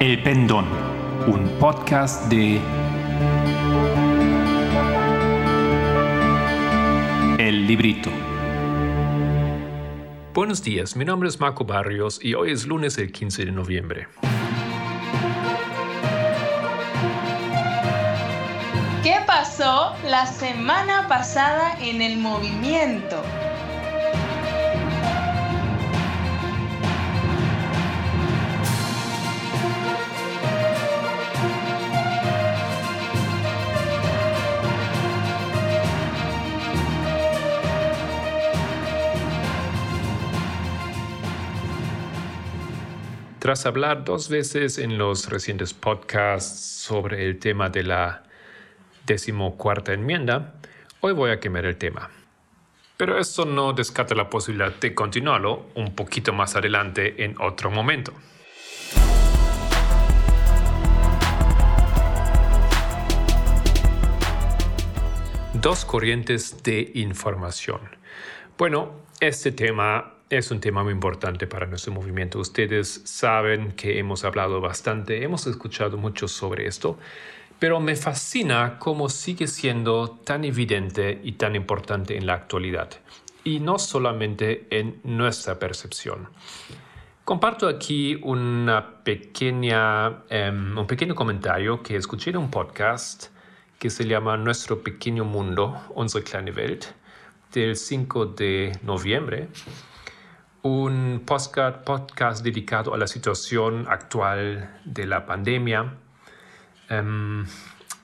El Pendón, un podcast de El Librito. Buenos días, mi nombre es Marco Barrios y hoy es lunes el 15 de noviembre. ¿Qué pasó la semana pasada en el movimiento? Tras hablar dos veces en los recientes podcasts sobre el tema de la decimocuarta enmienda, hoy voy a quemar el tema. Pero eso no descarta la posibilidad de continuarlo un poquito más adelante en otro momento. Dos corrientes de información. Bueno, este tema es un tema muy importante para nuestro movimiento. Ustedes saben que hemos hablado bastante, hemos escuchado mucho sobre esto, pero me fascina cómo sigue siendo tan evidente y tan importante en la actualidad, y no solamente en nuestra percepción. Comparto aquí una pequeña, em, un pequeño comentario que escuché en un podcast que se llama Nuestro Pequeño Mundo, Unsere kleine Welt, del 5 de noviembre un podcast, dedicado a la situación actual de la pandemia um,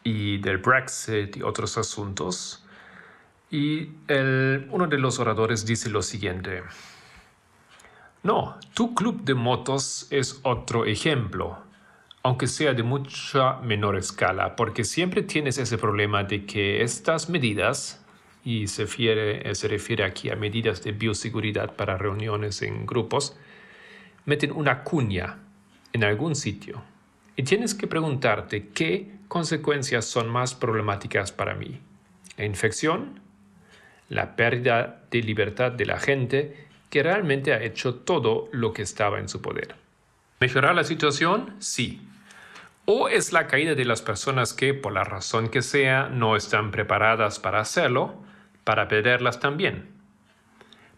y del Brexit y otros asuntos. Y el, uno de los oradores dice lo siguiente. No, tu club de motos es otro ejemplo, aunque sea de mucha menor escala, porque siempre tienes ese problema de que estas medidas y se refiere, eh, se refiere aquí a medidas de bioseguridad para reuniones en grupos, meten una cuña en algún sitio y tienes que preguntarte qué consecuencias son más problemáticas para mí. La infección, la pérdida de libertad de la gente que realmente ha hecho todo lo que estaba en su poder. ¿Mejorar la situación? Sí. O es la caída de las personas que, por la razón que sea, no están preparadas para hacerlo, para perderlas también.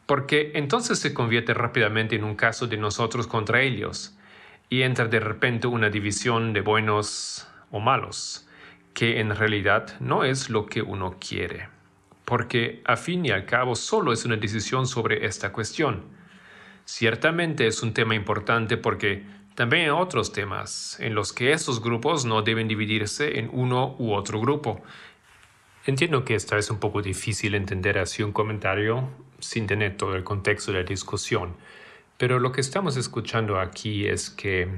Porque entonces se convierte rápidamente en un caso de nosotros contra ellos y entra de repente una división de buenos o malos, que en realidad no es lo que uno quiere. Porque a fin y al cabo solo es una decisión sobre esta cuestión. Ciertamente es un tema importante porque también hay otros temas en los que esos grupos no deben dividirse en uno u otro grupo Entiendo que esta es un poco difícil entender así un comentario sin tener todo el contexto de la discusión, pero lo que estamos escuchando aquí es que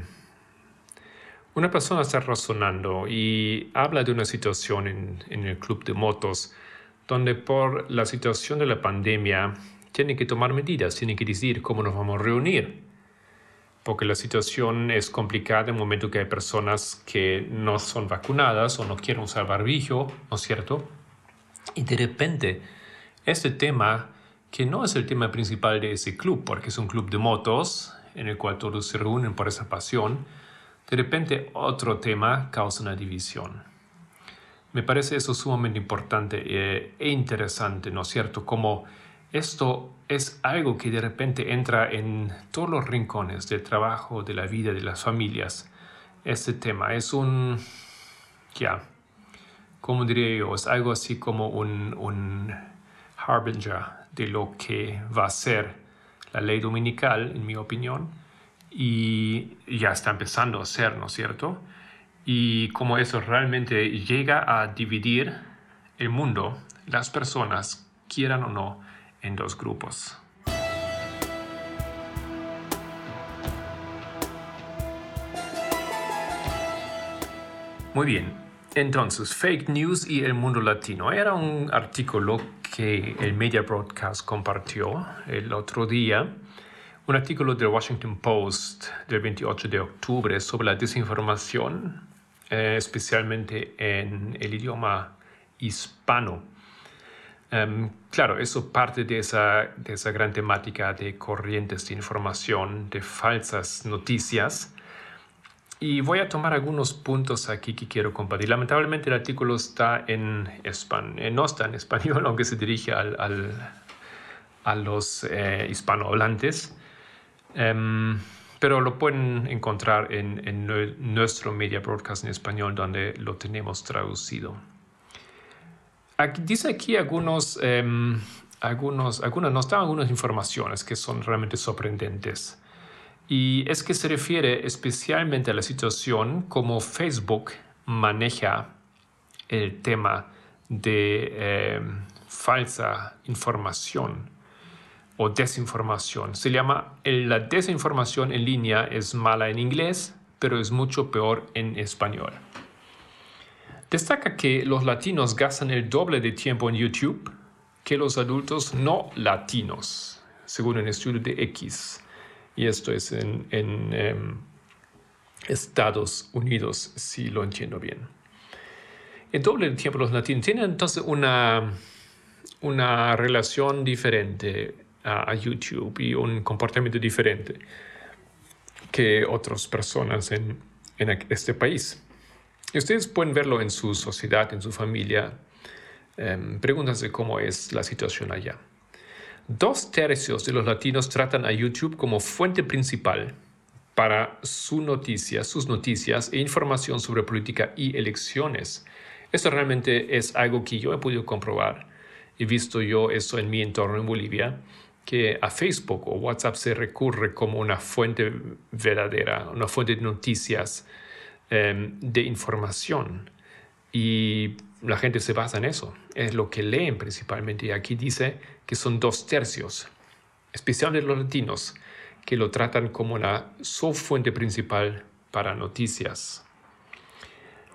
una persona está razonando y habla de una situación en, en el club de motos donde por la situación de la pandemia tiene que tomar medidas, tiene que decidir cómo nos vamos a reunir porque la situación es complicada en el momento que hay personas que no son vacunadas o no quieren usar barbijo, ¿no es cierto? Y de repente, este tema, que no es el tema principal de ese club, porque es un club de motos en el cual todos se reúnen por esa pasión, de repente otro tema causa una división. Me parece eso sumamente importante eh, e interesante, ¿no es cierto? Como esto es algo que de repente entra en todos los rincones del trabajo, de la vida, de las familias. Este tema es un, ya, como diría yo, es algo así como un, un harbinger de lo que va a ser la ley dominical, en mi opinión, y ya está empezando a ser, ¿no es cierto? Y como eso realmente llega a dividir el mundo, las personas, quieran o no, en dos grupos. Muy bien, entonces, fake news y el mundo latino. Era un artículo que el Media Broadcast compartió el otro día, un artículo del Washington Post del 28 de octubre sobre la desinformación, eh, especialmente en el idioma hispano. Em, claro, eso parte de esa, de esa gran temática de corrientes de información, de falsas noticias. Y voy a tomar algunos puntos aquí que quiero compartir. Lamentablemente el artículo está en español, eh, no está en español, aunque se dirige al, al, a los eh, hispanohablantes. Um, pero lo pueden encontrar en, en, nuestro media broadcast en español donde lo tenemos traducido. Aquí, dice aquí algunos, um, algunos, algunas, nos dan algunas informaciones que son realmente sorprendentes. Y es que se refiere especialmente a la situación como Facebook maneja el tema de eh, falsa información o desinformación. Se llama, la desinformación en línea es mala en inglés, pero es mucho peor en español. Destaca que los latinos gastan el doble de tiempo en YouTube que los adultos no latinos, según un estudio de X y esto es en, em, Estados Unidos, si lo entiendo bien. El doble tiempo los latinos tienen entonces una, una relación diferente a, YouTube y un comportamiento diferente que otras personas en, en este país. Y ustedes pueden verlo en su sociedad, en su familia. Eh, pregúntense cómo es la situación allá. Dos tercios de los latinos tratan a YouTube como fuente principal para su noticia, sus noticias e información sobre política y elecciones. Esto realmente es algo que yo he podido comprobar. He visto yo eso en mi entorno en Bolivia, que a Facebook o WhatsApp se recurre como una fuente verdadera, una fuente de noticias, em, de información. Y la gente se basa en eso, es lo que leen principalmente. Y aquí dice que son dos tercios, especialmente los latinos, que lo tratan como una fuente principal para noticias.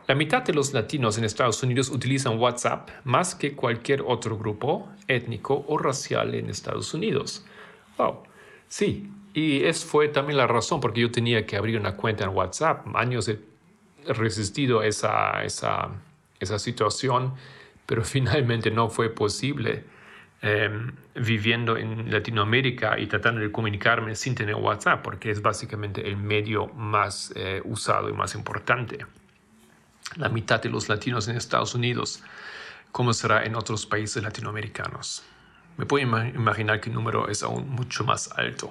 La mitad de los latinos en Estados Unidos utilizan WhatsApp más que cualquier otro grupo étnico o racial en Estados Unidos. Wow, sí, y esa fue también la razón porque yo tenía que abrir una cuenta en WhatsApp. Años he resistido esa, esa esa situación, pero finalmente no fue posible. Em, viviendo en Latinoamérica y tratando de comunicarme sin tener WhatsApp, porque es básicamente el medio más eh, usado y más importante. La mitad de los latinos en Estados Unidos, ¿cómo será en otros países latinoamericanos? Me puedo imaginar que el número es aún mucho más alto.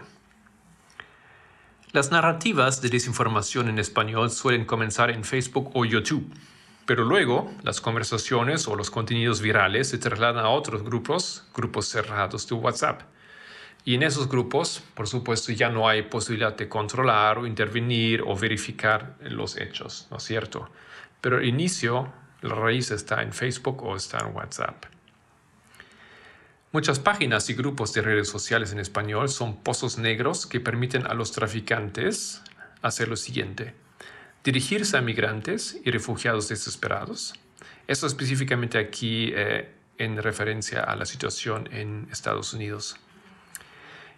Las narrativas de desinformación en español suelen comenzar en Facebook o YouTube pero luego las conversaciones o los contenidos virales se trasladan a otros grupos, grupos cerrados de WhatsApp. Y en esos grupos, por supuesto, ya no hay posibilidad de controlar o intervenir o verificar los hechos, ¿no es cierto? Pero el inicio, la raíz está en Facebook o está en WhatsApp. Muchas páginas y grupos de redes sociales en español son pozos negros que permiten a los traficantes hacer lo siguiente dirigirse a migrantes y refugiados desesperados. Esto específicamente aquí eh, en referencia a la situación en Estados Unidos.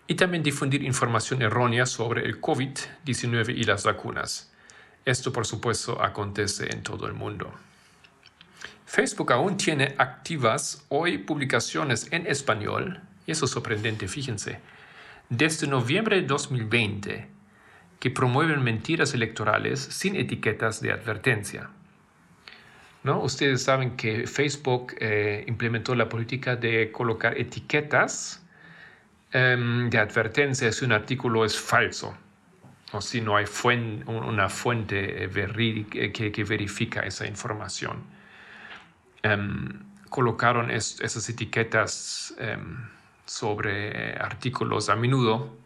Y también difundir información errónea sobre el COVID-19 y las vacunas. Esto, por supuesto, acontece en todo el mundo. Facebook aún tiene activas hoy publicaciones en español, y eso es sorprendente, fíjense. Desde noviembre de 2020, que promueven mentiras electorales sin etiquetas de advertencia. ¿No? Ustedes saben que Facebook eh, implementó la política de colocar etiquetas em, de advertencia si un artículo es falso o si no hay una fuente eh, que, verifica esa información. Em, colocaron esas etiquetas em, sobre artículos a menudo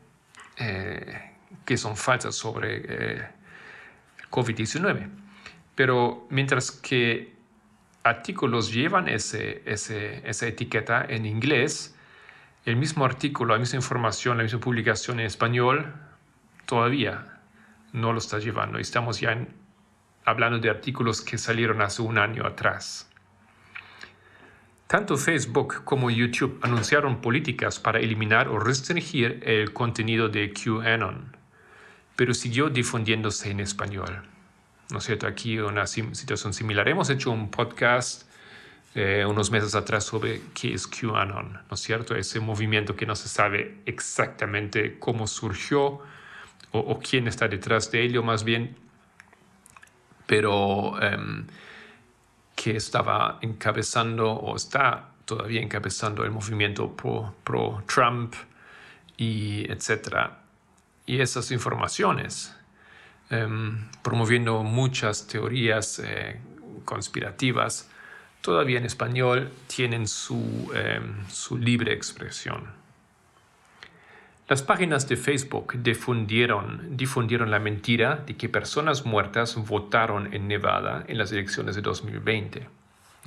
eh, que son falsas sobre eh, COVID-19. Pero mientras que artículos llevan ese, esa etiqueta en inglés, el mismo artículo, la misma información, la misma publicación en español, todavía no lo está llevando. Estamos ya hablando de artículos que salieron hace un año atrás. Tanto Facebook como YouTube anunciaron políticas para eliminar o restringir el contenido de QAnon pero siguió difundiéndose en español. ¿No es cierto? Aquí una situación similar. Hemos hecho un podcast eh, unos meses atrás sobre qué es QAnon, ¿no es cierto? Ese movimiento que no se sabe exactamente cómo surgió o, quién está detrás de ello, más bien pero em, que estaba encabezando o está todavía encabezando el movimiento pro-Trump y etcétera. Y esas informaciones, em, promoviendo muchas teorías eh, conspirativas, todavía en español tienen su, em, su libre expresión. Las páginas de Facebook difundieron, difundieron la mentira de que personas muertas votaron en Nevada en las elecciones de 2020,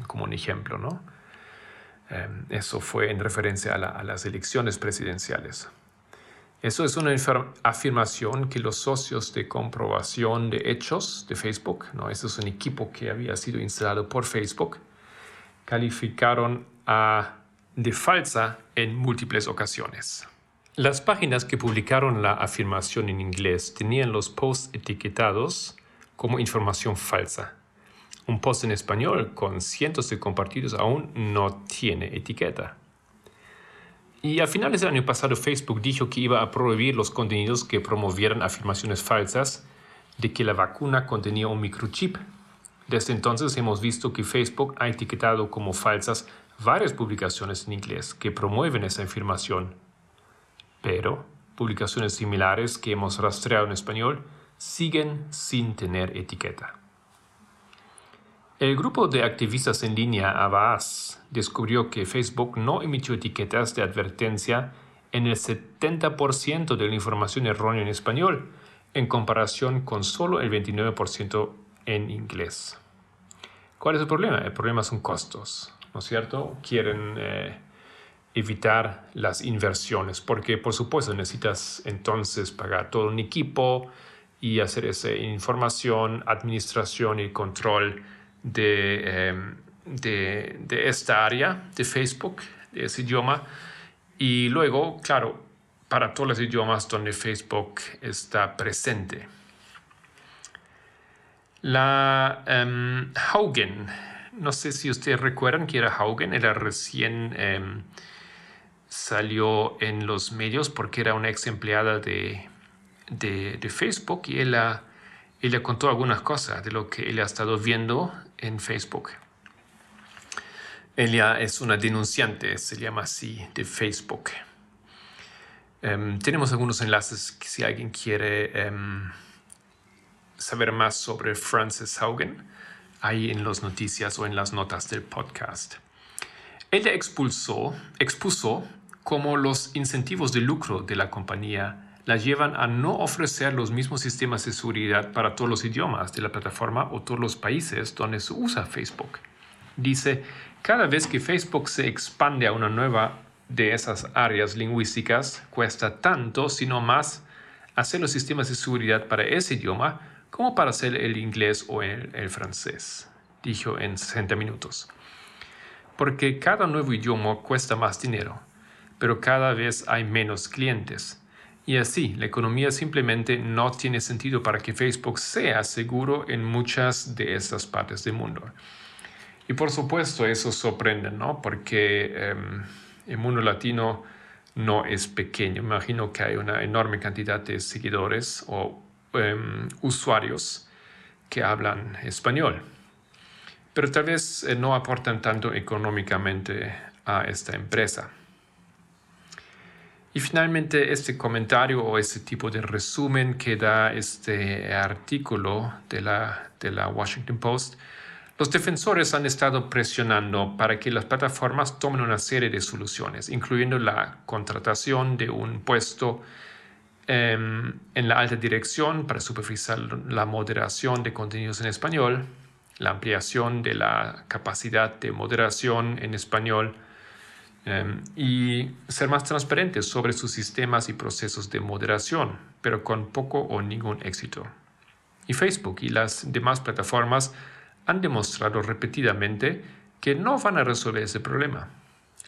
como un ejemplo, ¿no? Em, eso fue en referencia a, las elecciones presidenciales. Eso es una afirmación que los socios de comprobación de hechos de Facebook, ¿no? Eso es un equipo que había sido instalado por Facebook, calificaron a, de falsa en múltiples ocasiones. Las páginas que publicaron la afirmación en inglés tenían los posts etiquetados como información falsa. Un post en español con cientos de compartidos aún no tiene etiqueta. Y a finales del año pasado Facebook dijo que iba a prohibir los contenidos que promovieran afirmaciones falsas de que la vacuna contenía un microchip. Desde entonces hemos visto que Facebook ha etiquetado como falsas varias publicaciones en inglés que promueven esa afirmación pero publicaciones similares que hemos rastreado en español siguen sin tener etiqueta. El grupo de activistas en línea Avaz descubrió que Facebook no emitió etiquetas de advertencia en el 70% de la información errónea en español, en comparación con solo el 29% en inglés. ¿Cuál es el problema? El problema son costos, ¿no es cierto? Quieren eh, evitar las inversiones, porque por supuesto necesitas entonces pagar todo un equipo y hacer esa información, administración y control de, em, de, de, esta área de Facebook, de ese idioma. Y luego, claro, para todos los idiomas donde Facebook está presente. La um, Haugen, no sé si ustedes recuerdan que era Haugen, era recién... Em, salió en los medios porque era una ex empleada de, de, Facebook y ella contó algunas cosas de lo que ella ha estado viendo en Facebook. Ella es una denunciante, se llama así, de Facebook. Em, tenemos algunos enlaces si alguien quiere em, saber más sobre Frances Haugen, ahí en las noticias o en las notas del podcast. Ella expulsó, expuso como los incentivos de lucro de la compañía la llevan a no ofrecer los mismos sistemas de seguridad para todos los idiomas de la plataforma o todos los países donde se usa Facebook. Dice, cada vez que Facebook se expande a una nueva de esas áreas lingüísticas, cuesta tanto, sino más, hacer los sistemas de seguridad para ese idioma como para hacer el inglés o el francés, dijo en 60 minutos. Porque cada nuevo idioma cuesta más dinero pero cada vez hay menos clientes. Y así, la economía simplemente no tiene sentido para que Facebook sea seguro en muchas de estas partes del mundo. Y por supuesto, eso sorprende, ¿no? Porque em, el mundo latino no es pequeño. Imagino que hay una enorme cantidad de seguidores o em, usuarios que hablan español. Pero tal vez eh, no aportan tanto económicamente a esta empresa. Y finalmente este comentario o este tipo de resumen que da este artículo de la, de la Washington Post, los defensores han estado presionando para que las plataformas tomen una serie de soluciones, incluyendo la contratación de un puesto em, en la alta dirección para supervisar la moderación de contenidos en español, la ampliación de la capacidad de moderación en español, Em, y ser más transparentes sobre sus sistemas y procesos de moderación, pero con poco o ningún éxito. Y Facebook y las demás plataformas han demostrado repetidamente que no van a resolver ese problema.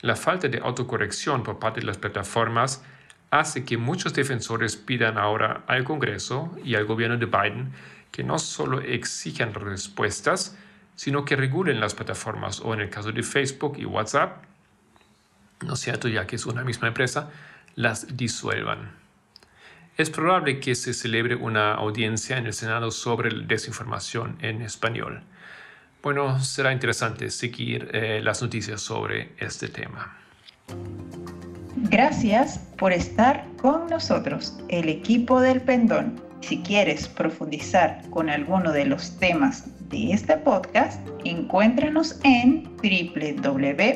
La falta de autocorrección por parte de las plataformas hace que muchos defensores pidan ahora al Congreso y al gobierno de Biden que no solo exijan respuestas, sino que regulen las plataformas o en el caso de Facebook y WhatsApp, ¿no es cierto? Ya que es una misma empresa, las disuelvan. es probable que se celebre una audiencia en el Senado sobre desinformación en español. Bueno, será interesante seguir eh, las noticias sobre este tema. Gracias por estar con nosotros, el equipo del Pendón. Si quieres profundizar con alguno de los temas de este podcast, encuéntranos en www.librito.org.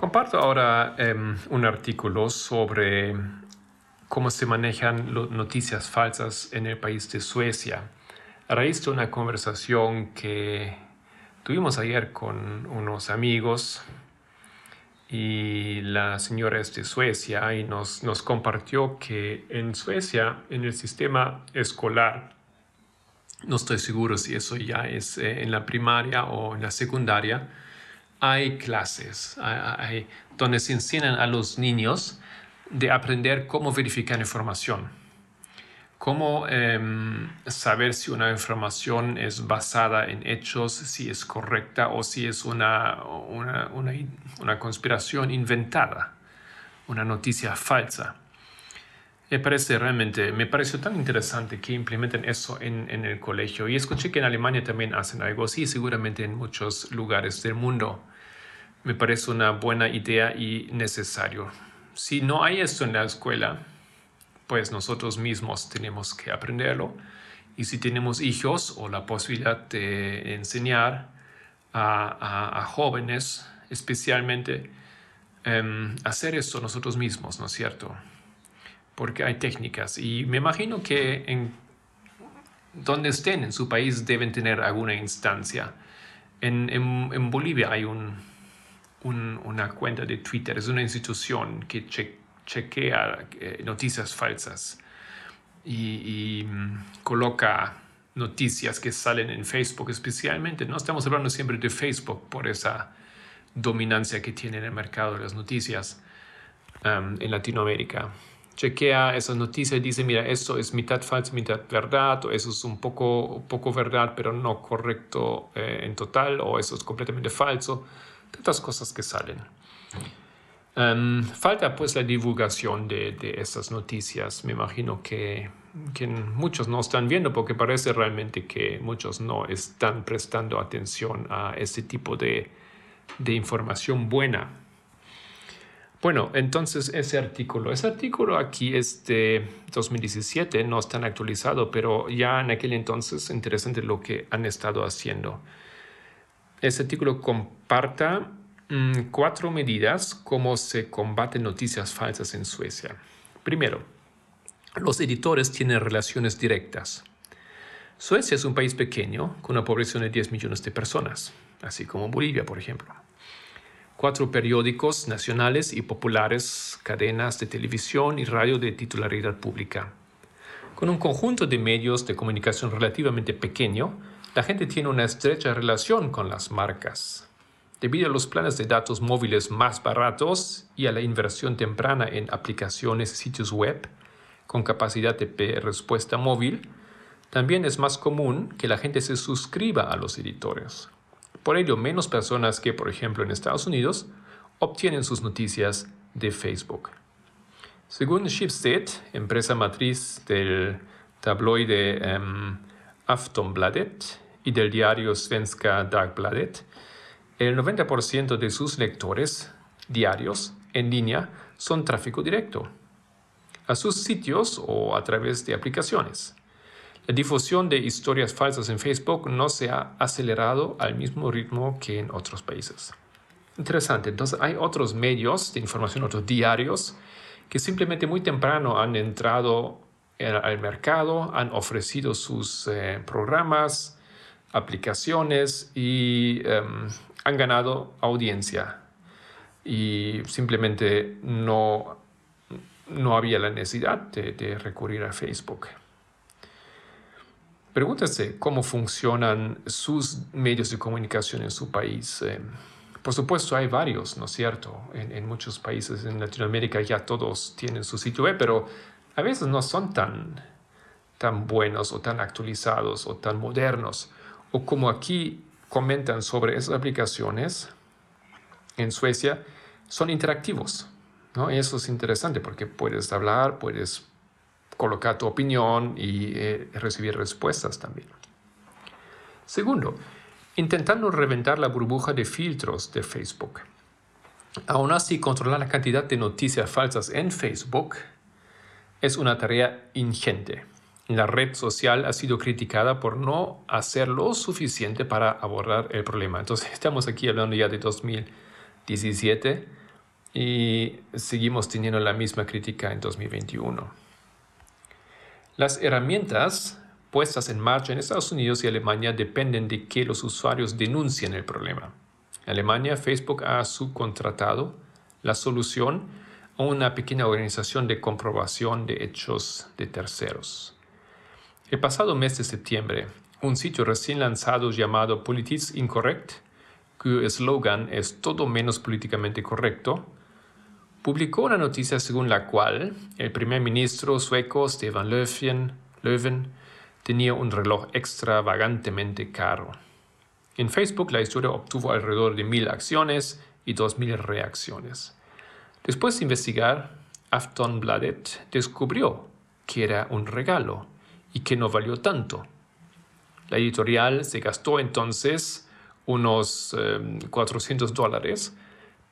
Comparto ahora em, un artículo sobre cómo se manejan noticias falsas en el país de Suecia. A raíz de una conversación que tuvimos ayer con unos amigos y la señora es de Suecia y nos, compartió que en Suecia, en el sistema escolar, no estoy seguro si eso ya es eh, en la primaria o en la secundaria, hay clases hay, donde se enseñan a los niños de aprender cómo verificar información, cómo em, saber si una información es basada en hechos, si es correcta o si es una, una, una, conspiración inventada, una noticia falsa. Me parece realmente, me pareció tan interesante que implementen eso en, en, el colegio. Y escuché que en Alemania también hacen algo así, seguramente en muchos lugares del mundo. Me parece una buena idea y necesario si no hay esto en la escuela, pues nosotros mismos tenemos que aprenderlo. Y si tenemos hijos o la posibilidad de enseñar a, jóvenes, especialmente, um, hacer esto nosotros mismos, ¿no es cierto? Porque hay técnicas y me imagino que en donde estén en su país deben tener alguna instancia. en Bolivia hay un, una cuenta de Twitter, es una institución que chequea eh, noticias falsas y, mm, coloca noticias que salen en Facebook especialmente. No estamos hablando siempre de Facebook por esa dominancia que tiene en el mercado de las noticias um, en Latinoamérica. Chequea esas noticias y dice, mira, esto es mitad falso, mitad verdad, o eso es un poco, poco verdad, pero no correcto eh, en total, o eso es completamente falso tantas cosas que salen. Em, falta pues la divulgación de, de, estas noticias. Me imagino que, que, muchos no están viendo porque parece realmente que muchos no están prestando atención a este tipo de, de información buena. Bueno, entonces ese artículo, ese artículo aquí es de 2017, no es tan actualizado, pero ya en aquel entonces interesante lo que han estado haciendo. Este artículo comparta mm, cuatro medidas cómo se combaten noticias falsas en Suecia. Primero, los editores tienen relaciones directas. Suecia es un país pequeño con una población de 10 millones de personas, así como Bolivia, por ejemplo. Cuatro periódicos nacionales y populares, cadenas de televisión y radio de titularidad pública. Con un conjunto de medios de comunicación relativamente pequeño, la gente tiene una estrecha relación con las marcas. Debido a los planes de datos móviles más baratos y a la inversión temprana en aplicaciones y sitios web con capacidad de respuesta móvil, también es más común que la gente se suscriba a los editores. Por ello, menos personas que, por ejemplo, en Estados Unidos, obtienen sus noticias de Facebook. Según Schibsted, empresa matriz del tabloide em, Aftonbladet, y del diario Svenska Dagbladet, el 90% de sus lectores diarios en línea son tráfico directo a sus sitios o a través de aplicaciones. La difusión de historias falsas en Facebook no se ha acelerado al mismo ritmo que en otros países. Interesante, entonces hay otros medios de información, otros diarios, que simplemente muy temprano han entrado al mercado, han ofrecido sus eh, programas, aplicaciones y em, han ganado audiencia y simplemente no, no había la necesidad de, recurrir a Facebook. Pregúntese cómo funcionan sus medios de comunicación en su país. Em, Por supuesto, hay varios, ¿no es cierto? En, muchos países en Latinoamérica ya todos tienen su sitio web, pero a veces no son tan, tan buenos o tan actualizados o tan modernos. O como aquí comentan sobre esas aplicaciones en Suecia, son interactivos. eso es interesante porque puedes hablar, puedes colocar tu opinión y eh, recibir respuestas también. Segundo, intentando reventar la burbuja de filtros de Facebook. Aún así, controlar la cantidad de noticias falsas en Facebook es una tarea ingente. La red social ha sido criticada por no hacer lo suficiente para abordar el problema. Entonces, estamos aquí hablando ya de 2017 y seguimos teniendo la misma crítica en 2021. Las herramientas puestas en marcha en Estados Unidos y Alemania dependen de que los usuarios denuncien el problema. En Alemania, Facebook ha subcontratado la solución a una pequeña organización de comprobación de hechos de terceros. El pasado mes de septiembre, un sitio recién lanzado llamado Politics Incorrect, cuyo eslogan es todo menos políticamente correcto, publicó una noticia según la cual el primer ministro sueco Stefan Löfven, Löfven tenía un reloj extravagantemente caro. En Facebook la historia obtuvo alrededor de mil acciones y dos mil reacciones. Después de investigar, Aftonbladet descubrió que era un regalo y que no valió tanto. La editorial se gastó entonces unos 400 em, dólares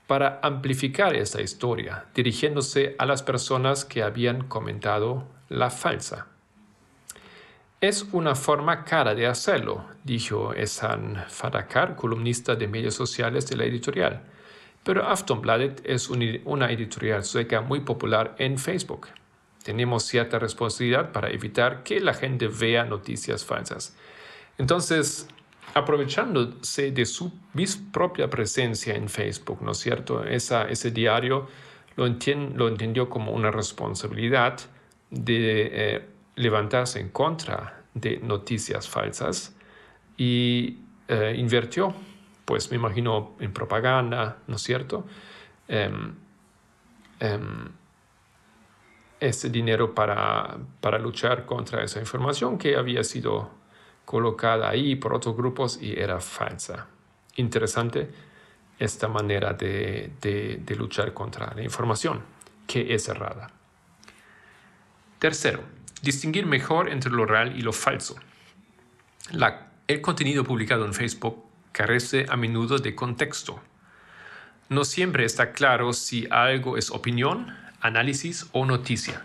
para amplificar esta historia, dirigiéndose a las personas que habían comentado la falsa. Es una forma cara de hacerlo, dijo Esan Fadakar, columnista de medios sociales de la editorial. Pero Aftonbladet es una editorial sueca muy popular en Facebook. Tenemos cierta responsabilidad para evitar que la gente vea noticias falsas. Entonces, aprovechándose de su propia presencia en Facebook, ¿no es cierto? ese diario lo, lo, entendió como una responsabilidad de eh, levantarse en contra de noticias falsas y eh, invirtió, pues me imagino, en propaganda, ¿no es cierto? Um, ese dinero para, para luchar contra esa información que había sido colocada ahí por otros grupos y era falsa. Interesante esta manera de, de luchar contra la información que es errada. Tercero, distinguir mejor entre lo real y lo falso. el contenido publicado en Facebook carece a menudo de contexto. No siempre está claro si algo es opinión, análisis o noticia.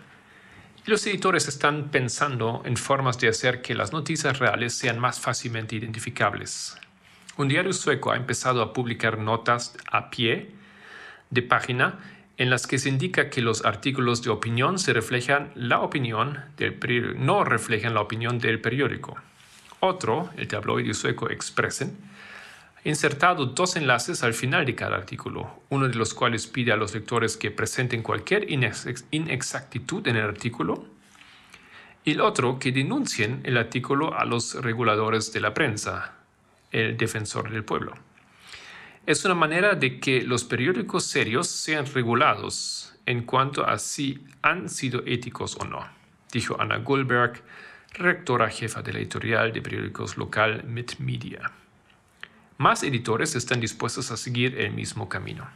Y los editores están pensando en formas de hacer que las noticias reales sean más fácilmente identificables. Un diario sueco ha empezado a publicar notas a pie de página en las que se indica que los artículos de opinión se reflejan la opinión del no reflejan la opinión del periódico. Otro, el tabloide sueco Expressen, insertado dos enlaces al final de cada artículo, uno de los cuales pide a los lectores que presenten cualquier inexactitud en el artículo y el otro que denuncien el artículo a los reguladores de la prensa, el defensor del pueblo es una manera de que los periódicos serios sean regulados en cuanto a si han sido éticos o no, dijo Ana Goldberg, rectora jefa de la editorial de periódicos local Media. Más editores están dispuestos a seguir el mismo camino.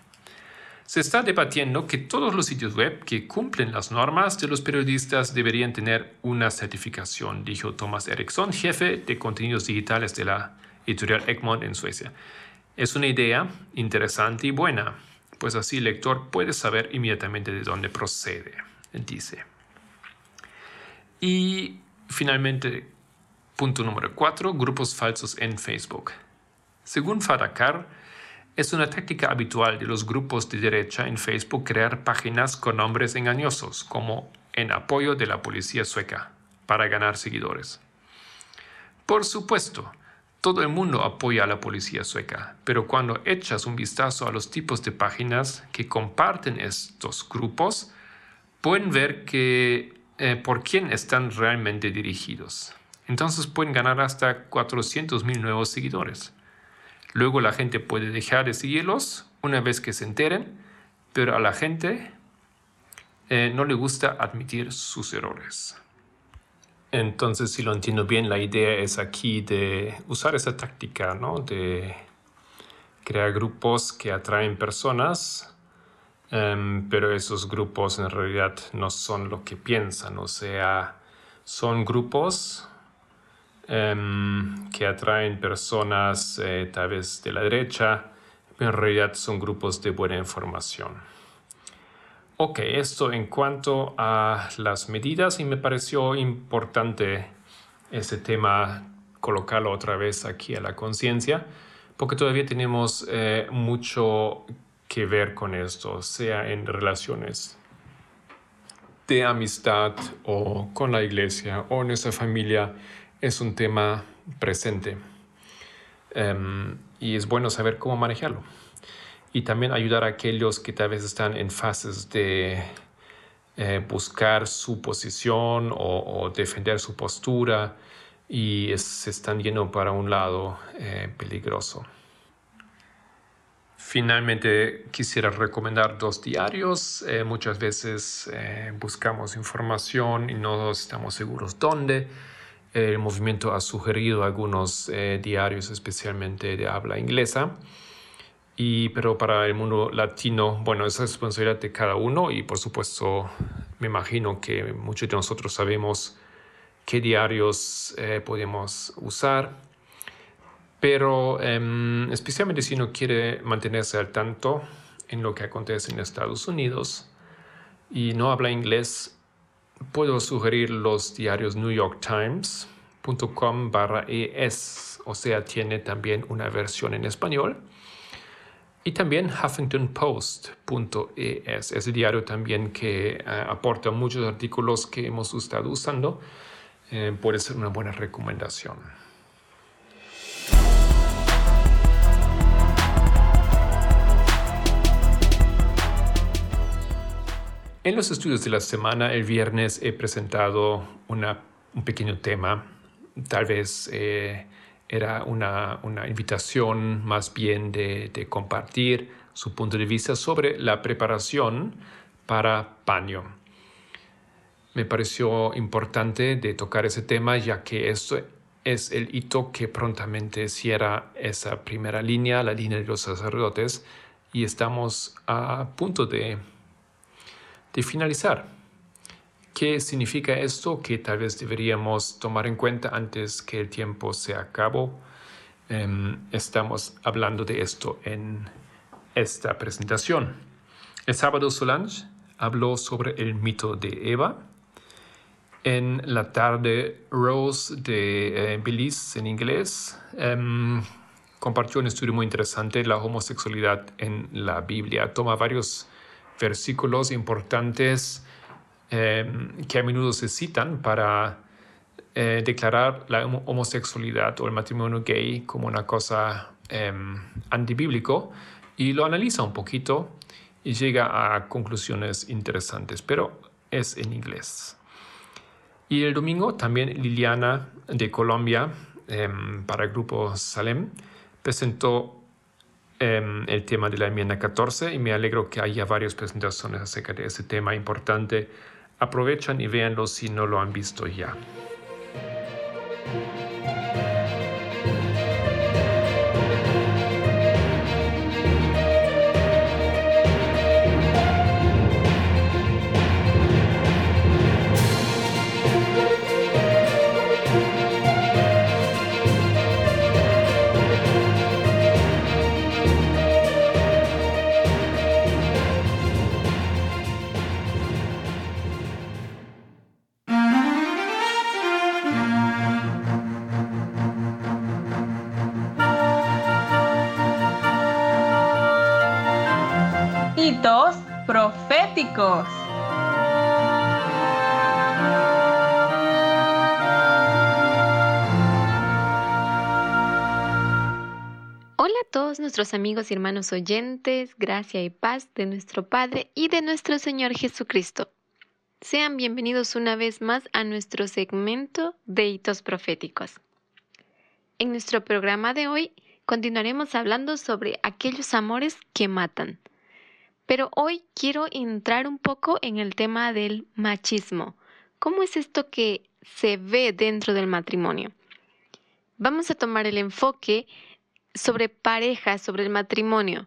Se está debatiendo que todos los sitios web que cumplen las normas de los periodistas deberían tener una certificación, dijo Thomas Eriksson, jefe de contenidos digitales de la editorial Egmont en Suecia. Es una idea interesante y buena, pues así el lector puede saber inmediatamente de dónde procede, dice. Y finalmente, punto número 4, grupos falsos en Facebook. Según Fadakar, es una táctica habitual de los grupos de derecha en Facebook crear páginas con nombres engañosos, como en apoyo de la policía sueca, para ganar seguidores. Por supuesto, todo el mundo apoya a la policía sueca, pero cuando echas un vistazo a los tipos de páginas que comparten estos grupos, pueden ver que, eh, por quién están realmente dirigidos. Entonces pueden ganar hasta 400.000 nuevos seguidores. Luego la gente puede dejar de seguirlos una vez que se enteren, pero a la gente eh, no le gusta admitir sus errores. Entonces, si lo entiendo bien, la idea es aquí de usar esa táctica, ¿no? De crear grupos que atraen personas, em, pero esos grupos en realidad no son lo que piensan, o sea, son grupos que atraen personas eh, tal vez de la derecha, en realidad son grupos de buena información. Ok, esto en cuanto a las medidas y me pareció importante ese tema colocarlo otra vez aquí a la conciencia porque todavía tenemos eh, mucho que ver con esto, sea en relaciones de amistad o con la iglesia o nuestra familia, es un tema presente. Em, y es bueno saber cómo manejarlo. Y también ayudar a aquellos que tal vez están en fases de eh, buscar su posición o, defender su postura y se están yendo para un lado eh, peligroso. Finalmente quisiera recomendar dos diarios. Eh, muchas veces buscamos información y no estamos seguros dónde. El movimiento ha sugerido algunos diarios, especialmente de habla inglesa. Pero para el mundo latino, bueno, es responsabilidad de cada uno y por supuesto me imagino que muchos de nosotros sabemos qué diarios eh, podemos usar, pero em, especialmente si uno quiere mantenerse al tanto en lo que acontece en Estados Unidos y no habla inglés, puedo sugerir los diarios New York Times.com barra es, o sea, tiene también una versión en español y también HuffingtonPost.es, ese diario también que eh, aporta muchos artículos que hemos estado usando, eh, puede ser una buena recomendación. En los estudios de la semana, el viernes he presentado una, un pequeño tema, tal vez eh, era una, invitación más bien de, compartir su punto de vista sobre la preparación para paño. Me pareció importante de tocar ese tema ya que esto es el hito que prontamente cierra esa primera línea, la línea de los sacerdotes, y estamos a punto de, de finalizar. ¿Qué significa esto? Que tal vez deberíamos tomar en cuenta antes que el tiempo se acabe. Em, estamos hablando de esto en esta presentación. El sábado Solange habló sobre el mito de Eva. En la tarde, Rose de eh, Belize en inglés em, compartió un estudio muy interesante, la homosexualidad en la Biblia. Toma varios versículos importantes Em, que a menudo se citan para eh, declarar la homosexualidad o el matrimonio gay como una cosa eh, antibíblico y lo analiza un poquito y llega a conclusiones interesantes, pero es en inglés. Y el domingo también Liliana de Colombia em, para el grupo Salem presentó el tema de la enmienda 14 y me alegro que haya varias presentaciones acerca de ese tema importante Aprovechan y véanlo si no lo han visto ya. Hola a todos nuestros amigos y hermanos oyentes, gracia y paz de nuestro Padre y de nuestro Señor Jesucristo. Sean bienvenidos una vez más a nuestro segmento de hitos proféticos. En nuestro programa de hoy continuaremos hablando sobre aquellos amores que matan. Pero hoy quiero entrar un poco en el tema del machismo. ¿Cómo es esto que se ve dentro del matrimonio? Vamos a tomar el enfoque sobre pareja, sobre el matrimonio.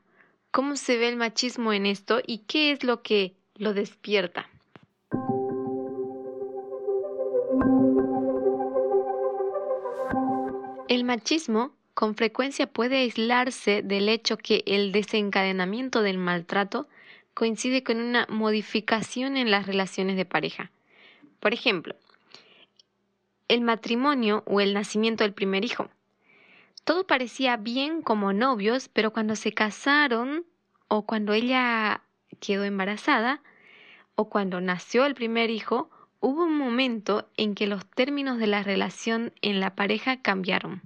¿Cómo se ve el machismo en esto y qué es lo que lo despierta? El machismo con frecuencia puede aislarse del hecho que el desencadenamiento del maltrato coincide con una modificación en las relaciones de pareja. Por ejemplo, el matrimonio o el nacimiento del primer hijo. Todo parecía bien como novios, pero cuando se casaron o cuando ella quedó embarazada o cuando nació el primer hijo, hubo un momento en que los términos de la relación en la pareja cambiaron.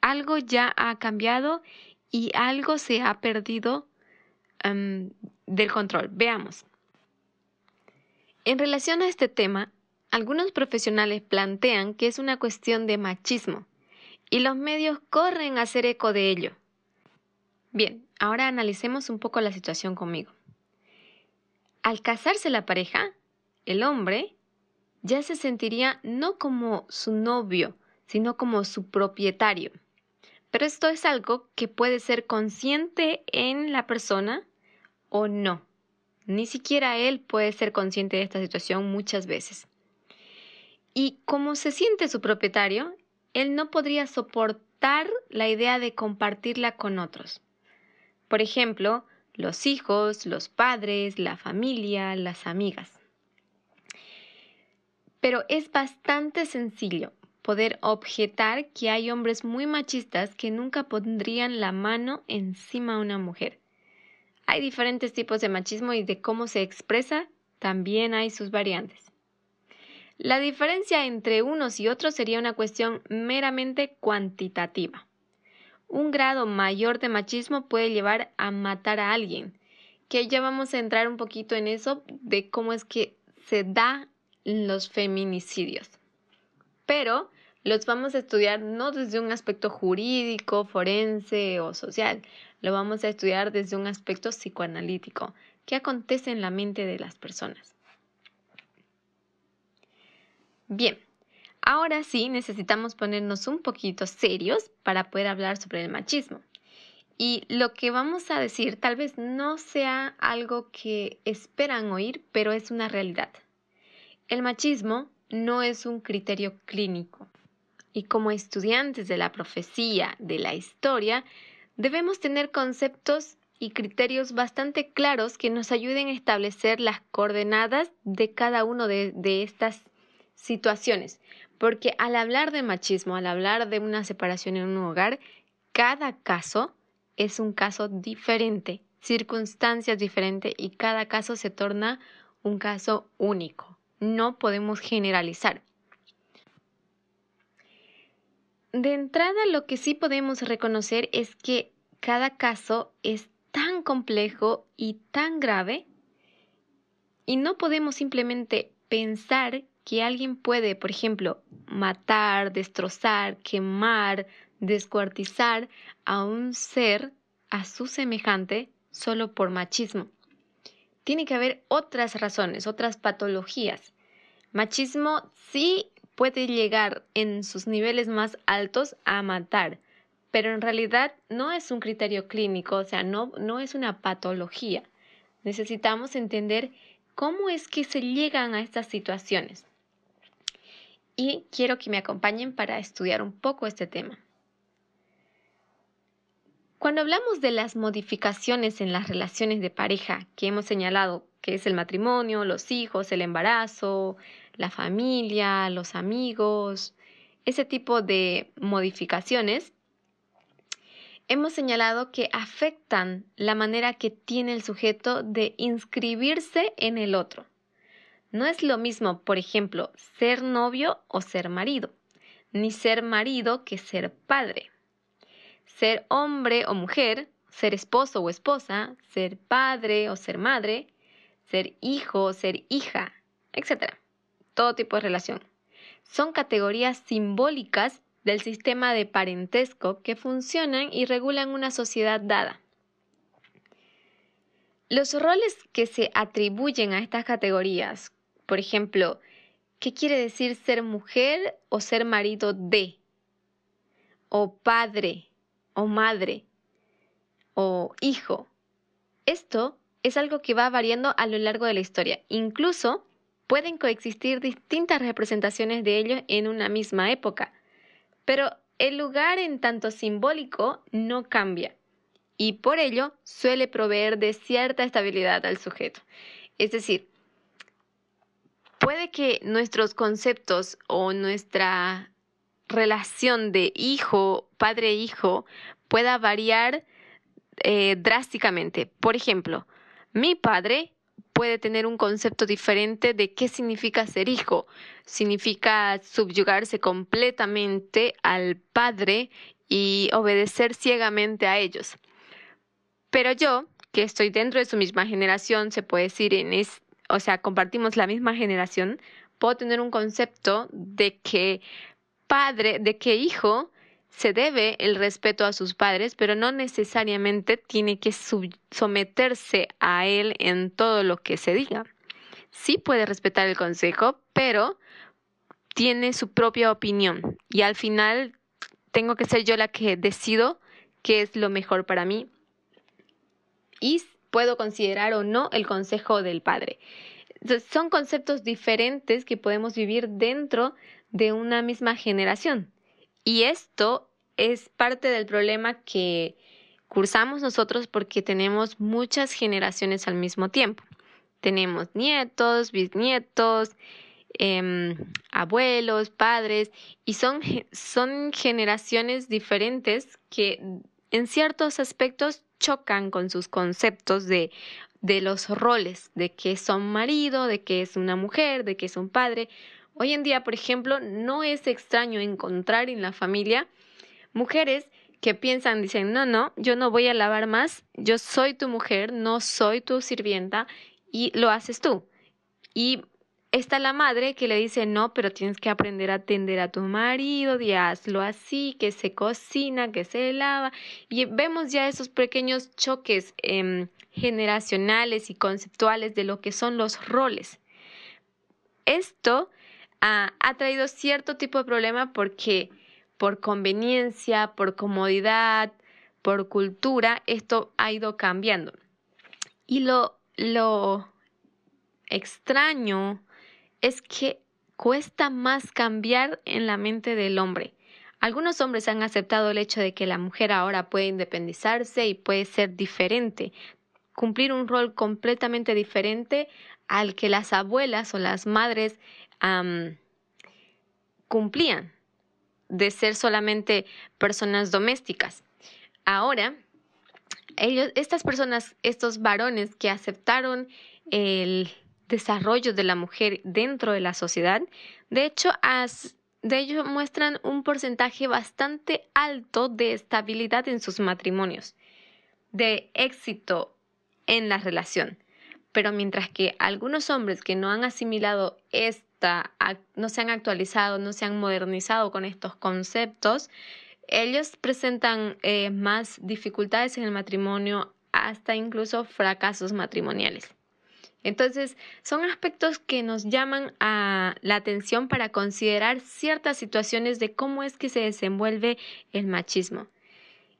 Algo ya ha cambiado y algo se ha perdido em, del control. Veamos. En relación a este tema, algunos profesionales plantean que es una cuestión de machismo y los medios corren a hacer eco de ello. Bien, ahora analicemos un poco la situación conmigo. Al casarse la pareja, el hombre ya se sentiría no como su novio, sino como su propietario. Pero esto es algo que puede ser consciente en la persona o no. Ni siquiera él puede ser consciente de esta situación muchas veces. Y como se siente su propietario, él no podría soportar la idea de compartirla con otros. Por ejemplo, los hijos, los padres, la familia, las amigas. Pero es bastante sencillo poder objetar que hay hombres muy machistas que nunca pondrían la mano encima de una mujer. Hay diferentes tipos de machismo y de cómo se expresa también hay sus variantes. La diferencia entre unos y otros sería una cuestión meramente cuantitativa. Un grado mayor de machismo puede llevar a matar a alguien, que ya vamos a entrar un poquito en eso de cómo es que se da los feminicidios. Pero los vamos a estudiar no desde un aspecto jurídico, forense o social, lo vamos a estudiar desde un aspecto psicoanalítico, qué acontece en la mente de las personas. Bien, ahora sí necesitamos ponernos un poquito serios para poder hablar sobre el machismo. Y lo que vamos a decir tal vez no sea algo que esperan oír, pero es una realidad. El machismo no es un criterio clínico. Y como estudiantes de la profecía, de la historia, debemos tener conceptos y criterios bastante claros que nos ayuden a establecer las coordenadas de cada uno de, de estas situaciones, porque al hablar de machismo, al hablar de una separación en un hogar, cada caso es un caso diferente, circunstancias diferentes y cada caso se torna un caso único. No podemos generalizar. De entrada, lo que sí podemos reconocer es que cada caso es tan complejo y tan grave y no podemos simplemente pensar que alguien puede, por ejemplo, matar, destrozar, quemar, descuartizar a un ser, a su semejante, solo por machismo. Tiene que haber otras razones, otras patologías. Machismo sí puede llegar en sus niveles más altos a matar, pero en realidad no es un criterio clínico, o sea, no, no es una patología. Necesitamos entender cómo es que se llegan a estas situaciones y quiero que me acompañen para estudiar un poco este tema. Cuando hablamos de las modificaciones en las relaciones de pareja que hemos señalado, que es el matrimonio, los hijos, el embarazo, la familia, los amigos, ese tipo de modificaciones, hemos señalado que afectan la manera que tiene el sujeto de inscribirse en el otro. No es lo mismo, por ejemplo, ser novio o ser marido, ni ser marido que ser padre. Ser hombre o mujer, ser esposo o esposa, ser padre o ser madre, ser hijo o ser hija, etc. Todo tipo de relación. Son categorías simbólicas del sistema de parentesco que funcionan y regulan una sociedad dada. Los roles que se atribuyen a estas categorías, por ejemplo, ¿qué quiere decir ser mujer o ser marido de? O padre o madre o hijo. Esto es algo que va variando a lo largo de la historia. Incluso pueden coexistir distintas representaciones de ellos en una misma época. Pero el lugar en tanto simbólico no cambia y por ello suele proveer de cierta estabilidad al sujeto. Es decir, puede que nuestros conceptos o nuestra relación de hijo, padre-hijo, pueda variar eh, drásticamente. Por ejemplo, mi padre puede tener un concepto diferente de qué significa ser hijo. Significa subyugarse completamente al padre y obedecer ciegamente a ellos. Pero yo, que estoy dentro de su misma generación, se puede decir, en es, o sea, compartimos la misma generación, puedo tener un concepto de que padre, de que hijo se debe el respeto a sus padres, pero no necesariamente tiene que someterse a él en todo lo que se diga. Sí puede respetar el consejo, pero tiene su propia opinión y al final tengo que ser yo la que decido qué es lo mejor para mí y puedo considerar o no el consejo del padre. son conceptos diferentes que podemos vivir dentro de una misma generación. Y esto es parte del problema que cursamos nosotros porque tenemos muchas generaciones al mismo tiempo. Tenemos nietos, bisnietos, em, abuelos, padres, y son, son generaciones diferentes que en ciertos aspectos chocan con sus conceptos de, de los roles, de que son marido, de que es una mujer, de que es un padre. Hoy en día, por ejemplo, no es extraño encontrar en la familia mujeres que piensan, dicen, no, no, yo no voy a lavar más, yo soy tu mujer, no soy tu sirvienta y lo haces tú. Y está la madre que le dice, no, pero tienes que aprender a atender a tu marido, y hazlo así, que se cocina, que se lava. Y vemos ya esos pequeños choques em, generacionales y conceptuales de lo que son los roles. Esto ha traído cierto tipo de problema porque por conveniencia, por comodidad, por cultura, esto ha ido cambiando. Y lo, lo extraño es que cuesta más cambiar en la mente del hombre. Algunos hombres han aceptado el hecho de que la mujer ahora puede independizarse y puede ser diferente, cumplir un rol completamente diferente al que las abuelas o las madres cumplían, de ser solamente personas domésticas. Ahora, ellos, estas personas, estos varones que aceptaron el desarrollo de la mujer dentro de la sociedad, de hecho, de ellos muestran un porcentaje bastante alto de estabilidad en sus matrimonios, de éxito en la relación. Pero mientras que algunos hombres que no han asimilado no se han actualizado, no se han modernizado con estos conceptos, ellos presentan eh, más dificultades en el matrimonio, hasta incluso fracasos matrimoniales. Entonces, son aspectos que nos llaman a la atención para considerar ciertas situaciones de cómo es que se desenvuelve el machismo.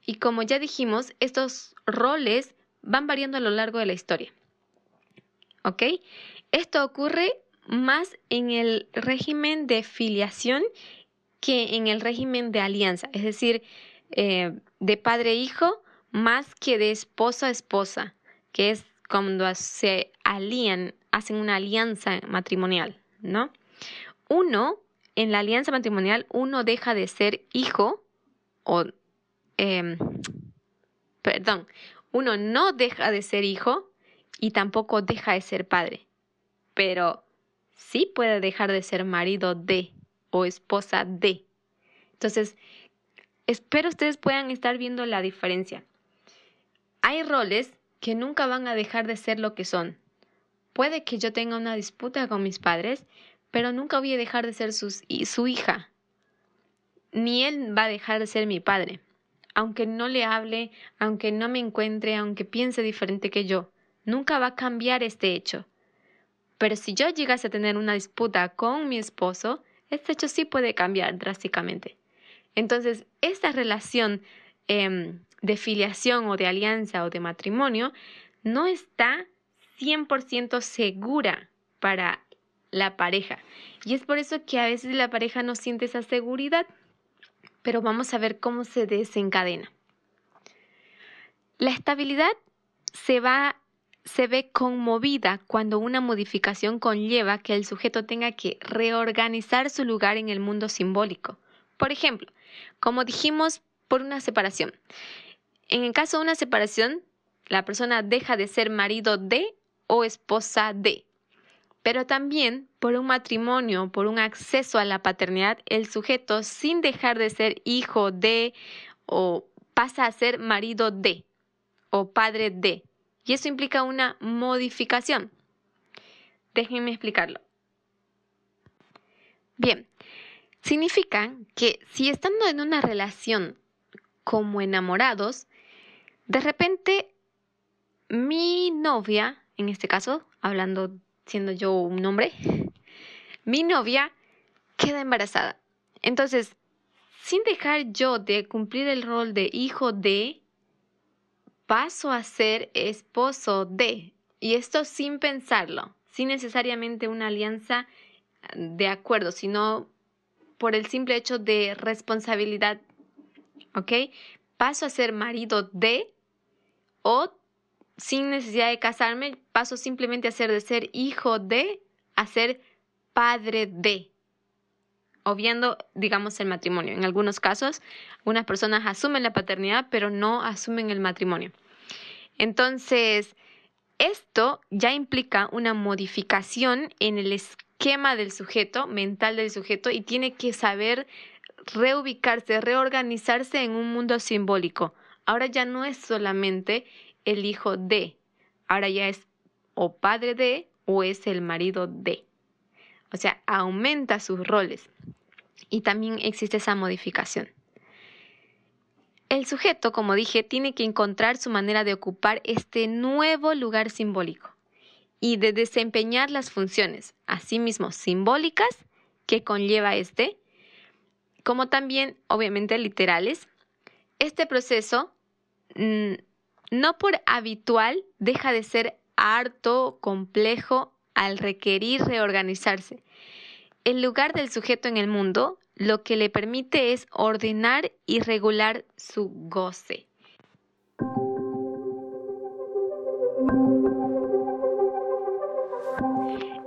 Y como ya dijimos, estos roles van variando a lo largo de la historia. ¿Ok? Esto ocurre más en el régimen de filiación que en el régimen de alianza, es decir, eh, de padre-hijo e más que de esposa-esposa, que es cuando se alían, hacen una alianza matrimonial, ¿no? Uno, en la alianza matrimonial, uno deja de ser hijo o, em, perdón, uno no deja de ser hijo y tampoco deja de ser padre, pero sí puede dejar de ser marido de o esposa de. Entonces, espero ustedes puedan estar viendo la diferencia. Hay roles que nunca van a dejar de ser lo que son. Puede que yo tenga una disputa con mis padres, pero nunca voy a dejar de ser su hija. ni él va a dejar de ser mi padre. Aunque no le hable, aunque no me encuentre, aunque piense diferente que yo, nunca va a cambiar este hecho. Pero si yo llegase a tener una disputa con mi esposo, este hecho sí puede cambiar drásticamente. Entonces, esta relación em, de filiación o de alianza o de matrimonio no está 100% segura para la pareja. Y es por eso que a veces la pareja no siente esa seguridad. Pero vamos a ver cómo se desencadena. La estabilidad se va se ve conmovida cuando una modificación conlleva que el sujeto tenga que reorganizar su lugar en el mundo simbólico. Por ejemplo, como dijimos, por una separación. En el caso de una separación, la persona deja de ser marido de o esposa de. Pero también por un matrimonio, por un acceso a la paternidad, el sujeto, sin dejar de ser hijo de o pasa a ser marido de o padre de. Y eso implica una modificación. Déjenme explicarlo. Bien, significa que si estando en una relación como enamorados, de repente mi novia, en este caso, hablando siendo yo un hombre, mi novia queda embarazada. Entonces, sin dejar yo de cumplir el rol de hijo de, paso a ser esposo de. Y esto sin pensarlo, sin necesariamente una alianza de acuerdo, sino por el simple hecho de responsabilidad. ¿Ok? Paso a ser marido de o sin necesidad de casarme, paso simplemente a ser de ser hijo de a ser padre de, obviando, digamos, el matrimonio. En algunos casos, unas personas asumen la paternidad, pero no asumen el matrimonio. Entonces, esto ya implica una modificación en el esquema del sujeto, mental del sujeto, y tiene que saber reubicarse, reorganizarse en un mundo simbólico. Ahora ya no es solamente el hijo de, ahora ya es o padre de o es el marido de. Aumenta sus roles. Y también existe esa modificación. El sujeto, como dije, tiene que encontrar su manera de ocupar este nuevo lugar simbólico y de desempeñar las funciones, asimismo simbólicas, que conlleva este, como también, obviamente, literales. Este proceso mm, no por habitual deja de ser harto, complejo al requerir reorganizarse. El lugar del sujeto en el mundo lo que le permite es ordenar y regular su goce.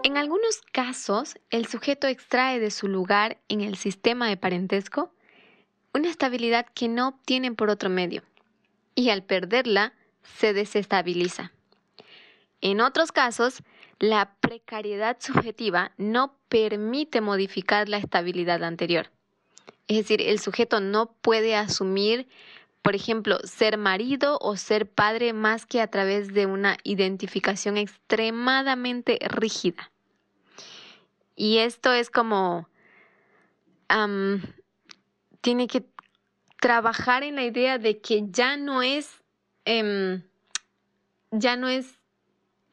En algunos casos, el sujeto extrae de su lugar en el sistema de parentesco una estabilidad que no obtiene por otro medio y al perderla se desestabiliza. En otros casos, la precariedad subjetiva no permite modificar la estabilidad anterior. Es decir, el sujeto no puede asumir, por ejemplo, ser marido o ser padre más que a través de una identificación extremadamente rígida. Y esto es como... tiene que trabajar en la idea de que ya no es, em, ya no es,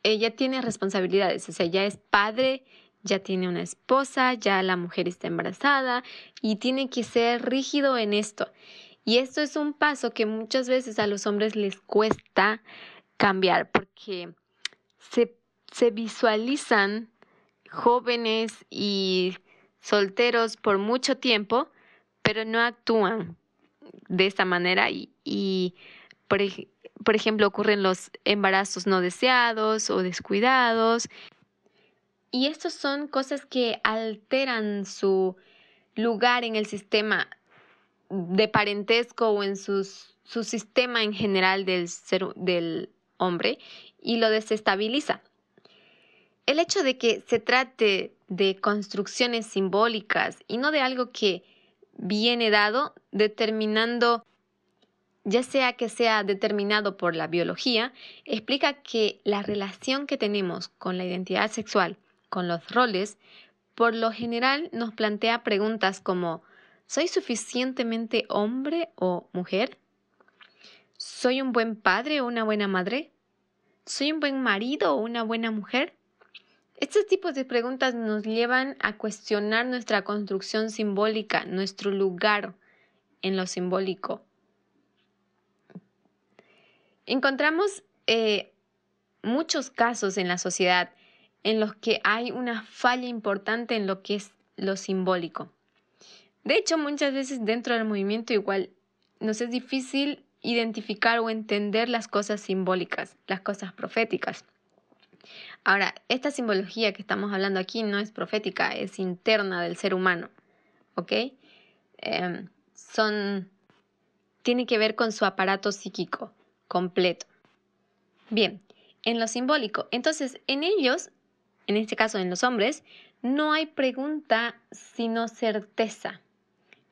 ella tiene responsabilidades, o sea, ya es padre, ya tiene una esposa, ya la mujer está embarazada y tiene que ser rígido en esto. Y esto es un paso que muchas veces a los hombres les cuesta cambiar porque se, se visualizan jóvenes y solteros por mucho tiempo, pero no actúan de esta manera y, por, por ejemplo, ocurren los embarazos no deseados o descuidados. Y estas son cosas que alteran su lugar en el sistema de parentesco o en su sistema en general del, del hombre y lo desestabiliza. El hecho de que se trate de construcciones simbólicas y no de algo que viene dado determinando, ya sea que sea determinado por la biología, explica que la relación que tenemos con la identidad sexual, con los roles, por lo general nos plantea preguntas como ¿Soy suficientemente hombre o mujer? ¿Soy un buen padre o una buena madre? ¿Soy un buen marido o una buena mujer? Estos tipos de preguntas nos llevan a cuestionar nuestra construcción simbólica, nuestro lugar en lo simbólico. Encontramos eh, muchos casos en la sociedad en los que hay una falla importante en lo que es lo simbólico. De hecho, muchas veces dentro del movimiento igual nos es difícil identificar o entender las cosas simbólicas, las cosas proféticas. Ahora, esta simbología que estamos hablando aquí no es profética, es interna del ser humano, ¿ok? Em, son, tiene que ver con su aparato psíquico completo. Bien, en lo simbólico, entonces en ellos, en este caso en los hombres, no hay pregunta sino certeza.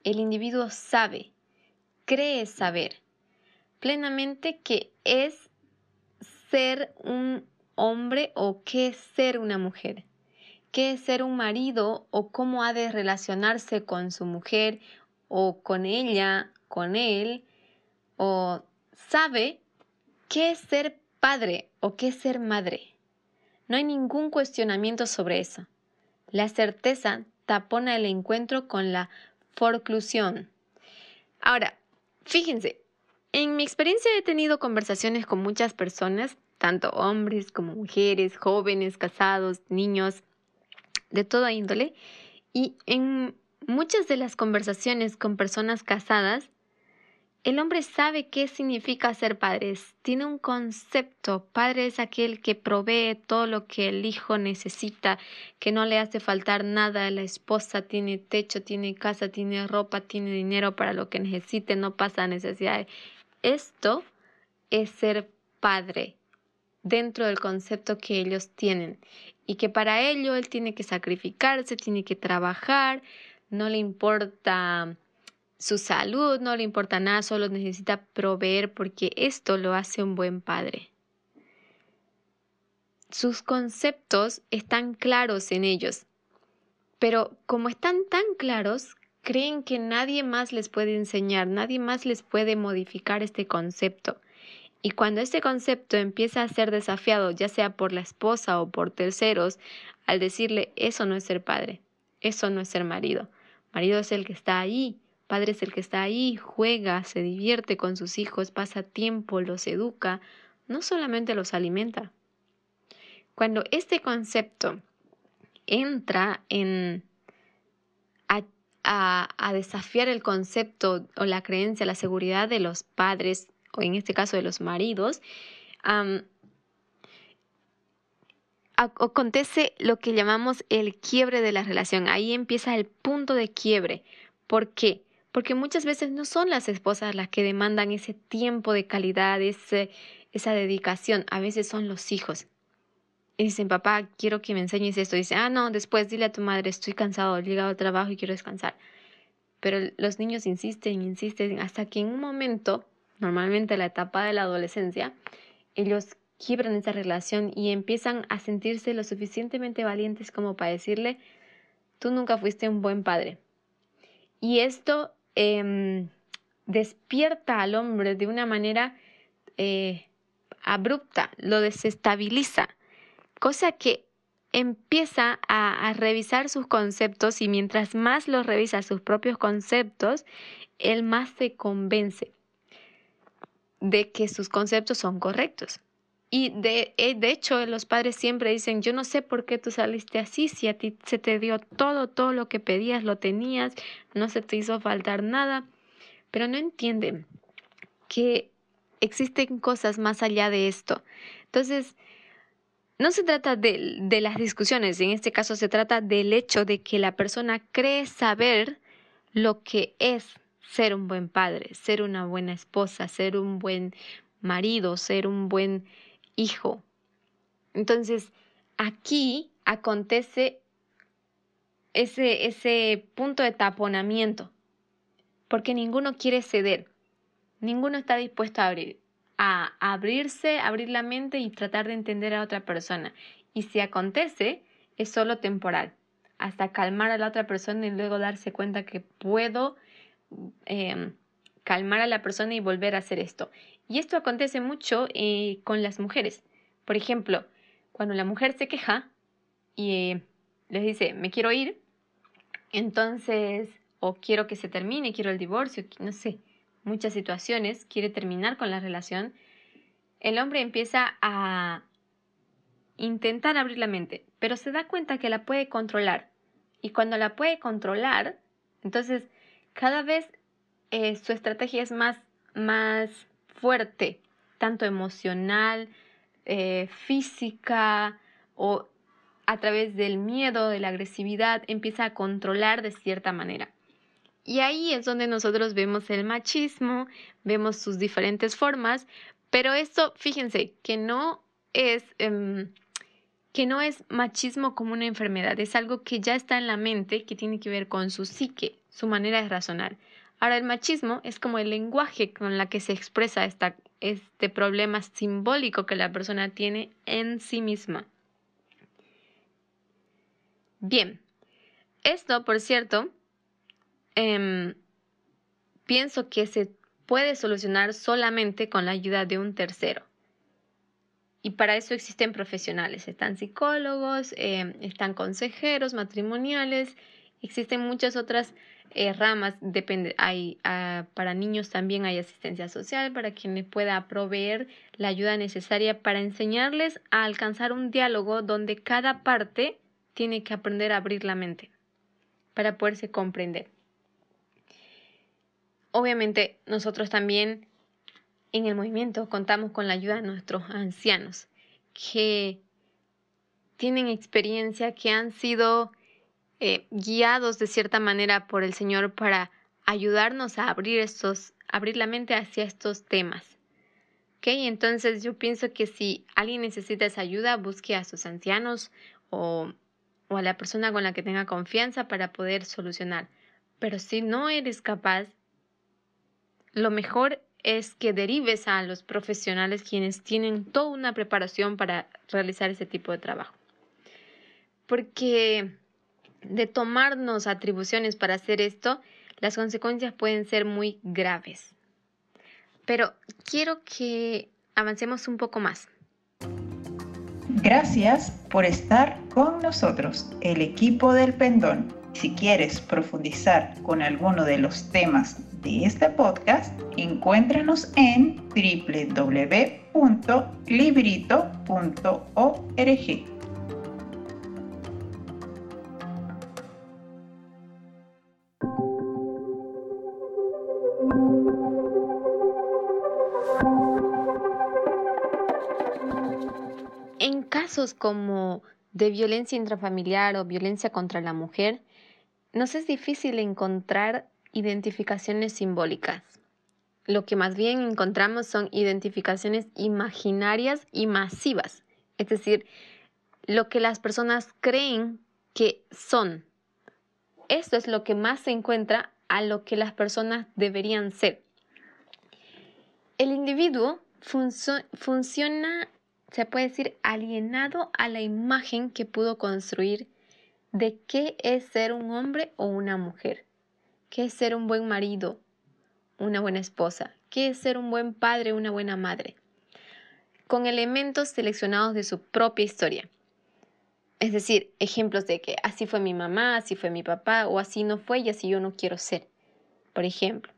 El individuo sabe, cree saber plenamente que es ser un hombre o qué es ser una mujer, qué es ser un marido o cómo ha de relacionarse con su mujer o con ella, con él, o sabe qué es ser padre o qué es ser madre. No hay ningún cuestionamiento sobre eso. La certeza tapona el encuentro con la forclusión. Ahora, fíjense, en mi experiencia he tenido conversaciones con muchas personas tanto hombres como mujeres, jóvenes, casados, niños, de toda índole. Y en muchas de las conversaciones con personas casadas, el hombre sabe qué significa ser padres, tiene un concepto. Padre es aquel que provee todo lo que el hijo necesita, que no le hace faltar nada. La esposa tiene techo, tiene casa, tiene ropa, tiene dinero para lo que necesite, no pasa necesidad. Esto es ser padre dentro del concepto que ellos tienen y que para ello él tiene que sacrificarse, tiene que trabajar, no le importa su salud, no le importa nada, solo necesita proveer porque esto lo hace un buen padre. Sus conceptos están claros en ellos, pero como están tan claros, creen que nadie más les puede enseñar, nadie más les puede modificar este concepto. Y cuando este concepto empieza a ser desafiado, ya sea por la esposa o por terceros, al decirle, eso no es ser padre, eso no es ser marido. Marido es el que está ahí, padre es el que está ahí, juega, se divierte con sus hijos, pasa tiempo, los educa, no solamente los alimenta. Cuando este concepto entra en a, desafiar el concepto o la creencia, la seguridad de los padres o en este caso de los maridos, acontece lo que llamamos el quiebre de la relación. Ahí empieza el punto de quiebre. ¿Por qué? Porque muchas veces no son las esposas las que demandan ese tiempo de calidad, esa dedicación. A veces son los hijos. Y dicen, papá, quiero que me enseñes esto. Y dice, ah, no, después dile a tu madre, estoy cansado, he llegado al trabajo y quiero descansar. Pero los niños insisten, insisten, hasta que en un momento normalmente la etapa de la adolescencia, ellos quiebran esa relación y empiezan a sentirse lo suficientemente valientes como para decirle, tú nunca fuiste un buen padre. Y esto em, despierta al hombre de una manera eh, abrupta, lo desestabiliza, cosa que empieza a, a, revisar sus conceptos y mientras más lo revisa sus propios conceptos, él más se convence de que sus conceptos son correctos. Y de, eh, de hecho, los padres siempre dicen, yo no sé por qué tú saliste así, si a ti se te dio todo, todo lo que pedías, lo tenías, no se te hizo faltar nada, pero no entienden que existen cosas más allá de esto. Entonces, no se trata de, de las discusiones, en este caso se trata del hecho de que la persona cree saber lo que es ser un buen padre, ser una buena esposa, ser un buen marido, ser un buen hijo. Entonces, aquí acontece ese, ese punto de taponamiento, porque ninguno quiere ceder, ninguno está dispuesto a abrir, a abrirse, abrir la mente y tratar de entender a otra persona. Y si acontece, es solo temporal, hasta calmar a la otra persona y luego darse cuenta que puedo em, calmar a la persona y volver a hacer esto. Y esto acontece mucho eh, con las mujeres. Por ejemplo, cuando la mujer se queja y eh, les dice, me quiero ir, entonces, o quiero que se termine, quiero el divorcio, no sé, muchas situaciones, quiere terminar con la relación, el hombre empieza a intentar abrir la mente, pero se da cuenta que la puede controlar. Y cuando la puede controlar, entonces cada vez eh, su estrategia es más, más fuerte, tanto emocional, eh, física o a través del miedo, de la agresividad, empieza a controlar de cierta manera. Y ahí es donde nosotros vemos el machismo, vemos sus diferentes formas, pero esto, fíjense, que no es, em, que no es machismo como una enfermedad, es algo que ya está en la mente, que tiene que ver con su psique, su manera de razonar. Ahora, el machismo es como el lenguaje con la que se expresa este problema simbólico que la persona tiene en sí misma. Bien, esto, por cierto, em, pienso que se puede solucionar solamente con la ayuda de un tercero. Y para eso existen profesionales, están psicólogos, em, están consejeros matrimoniales, existen muchas otras eh, ramas, depende, hay, ah, para niños también hay asistencia social para quien pueda proveer la ayuda necesaria para enseñarles a alcanzar un diálogo donde cada parte tiene que aprender a abrir la mente para poderse comprender. Obviamente nosotros también en el movimiento contamos con la ayuda de nuestros ancianos que tienen experiencia, que han sido eh, guiados de cierta manera por el Señor para ayudarnos a abrir estos, abrir la mente hacia estos temas. ¿Ok? Entonces yo pienso que si alguien necesita esa ayuda, busque a sus ancianos o, o a la persona con la que tenga confianza para poder solucionar. Pero si no eres capaz, lo mejor es que derives a los profesionales quienes tienen toda una preparación para realizar ese tipo de trabajo. Porque de tomarnos atribuciones para hacer esto, las consecuencias pueden ser muy graves. Pero quiero que avancemos un poco más. Gracias por estar con nosotros, el equipo del Pendón. Si quieres profundizar con alguno de los temas de este podcast, encuéntranos en www.librito.org. como de violencia intrafamiliar o violencia contra la mujer, nos es difícil encontrar identificaciones simbólicas. Lo que más bien encontramos son identificaciones imaginarias y masivas, es decir, lo que las personas creen que son. Esto es lo que más se encuentra a lo que las personas deberían ser. El individuo funciona se puede decir, alienado a la imagen que pudo construir de qué es ser un hombre o una mujer, qué es ser un buen marido, una buena esposa, qué es ser un buen padre, una buena madre, con elementos seleccionados de su propia historia. Es decir, ejemplos de que así fue mi mamá, así fue mi papá, o así no fue y así yo no quiero ser. Por ejemplo,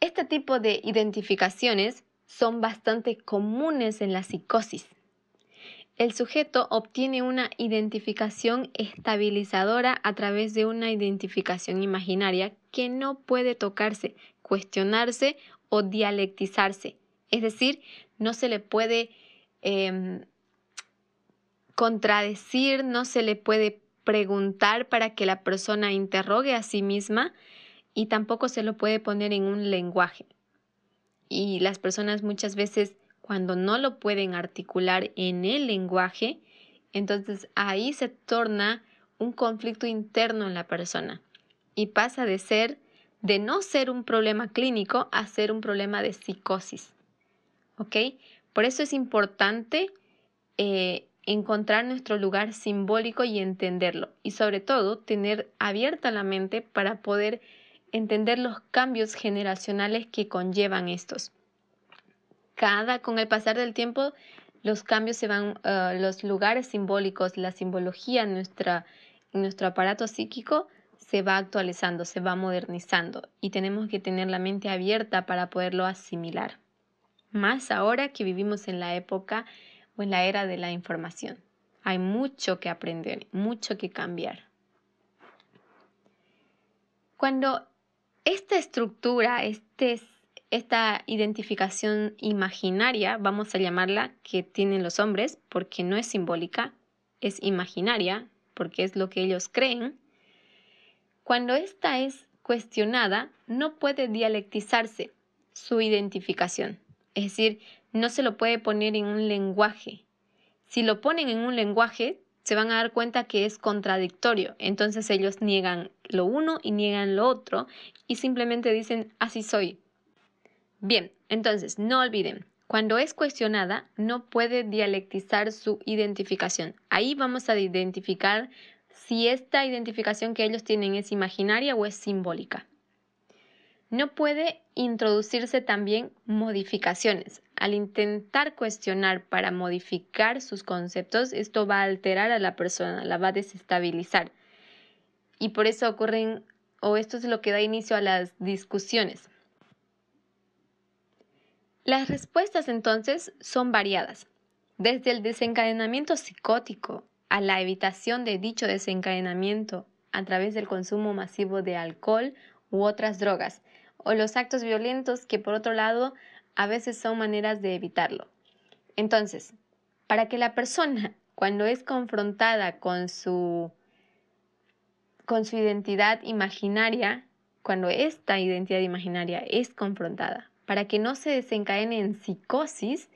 este tipo de identificaciones son bastante comunes en la psicosis. El sujeto obtiene una identificación estabilizadora a través de una identificación imaginaria que no puede tocarse, cuestionarse o dialectizarse. Es decir, no se le puede em, contradecir, no se le puede preguntar para que la persona interrogue a sí misma y tampoco se lo puede poner en un lenguaje y las personas muchas veces cuando no lo pueden articular en el lenguaje, entonces ahí se torna un conflicto interno en la persona y pasa de ser, de no ser un problema clínico a ser un problema de psicosis. ¿Ok? Por eso es importante eh, encontrar nuestro lugar simbólico y entenderlo y sobre todo tener abierta la mente para poder entender los cambios generacionales que conllevan estos. Cada, con el pasar del tiempo, los cambios se van, uh, los lugares simbólicos, la simbología en, nuestra, en nuestro aparato psíquico se va actualizando, se va modernizando y tenemos que tener la mente abierta para poderlo asimilar. Más ahora que vivimos en la época o en la era de la información. Hay mucho que aprender, mucho que cambiar. Cuando esta estructura, este, esta identificación imaginaria, vamos a llamarla, que tienen los hombres, porque no es simbólica, es imaginaria, porque es lo que ellos creen, cuando esta es cuestionada, no puede dialectizarse su identificación. Es decir, no se lo puede poner en un lenguaje. Si lo ponen en un lenguaje, se van a dar cuenta que es contradictorio. Entonces ellos niegan lo uno y niegan lo otro y simplemente dicen así soy. Bien, entonces no olviden, cuando es cuestionada no puede dialectizar su identificación. Ahí vamos a identificar si esta identificación que ellos tienen es imaginaria o es simbólica. No puede introducirse también modificaciones. Al intentar cuestionar para modificar sus conceptos, esto va a alterar a la persona, la va a desestabilizar. Y por eso ocurren, o esto es lo que da inicio a las discusiones. Las respuestas entonces son variadas, desde el desencadenamiento psicótico a la evitación de dicho desencadenamiento a través del consumo masivo de alcohol u otras drogas, o los actos violentos que por otro lado a veces son maneras de evitarlo. Entonces, para que la persona cuando es confrontada con su con su identidad imaginaria, cuando esta identidad imaginaria es confrontada, para que no se desencadene en psicosis,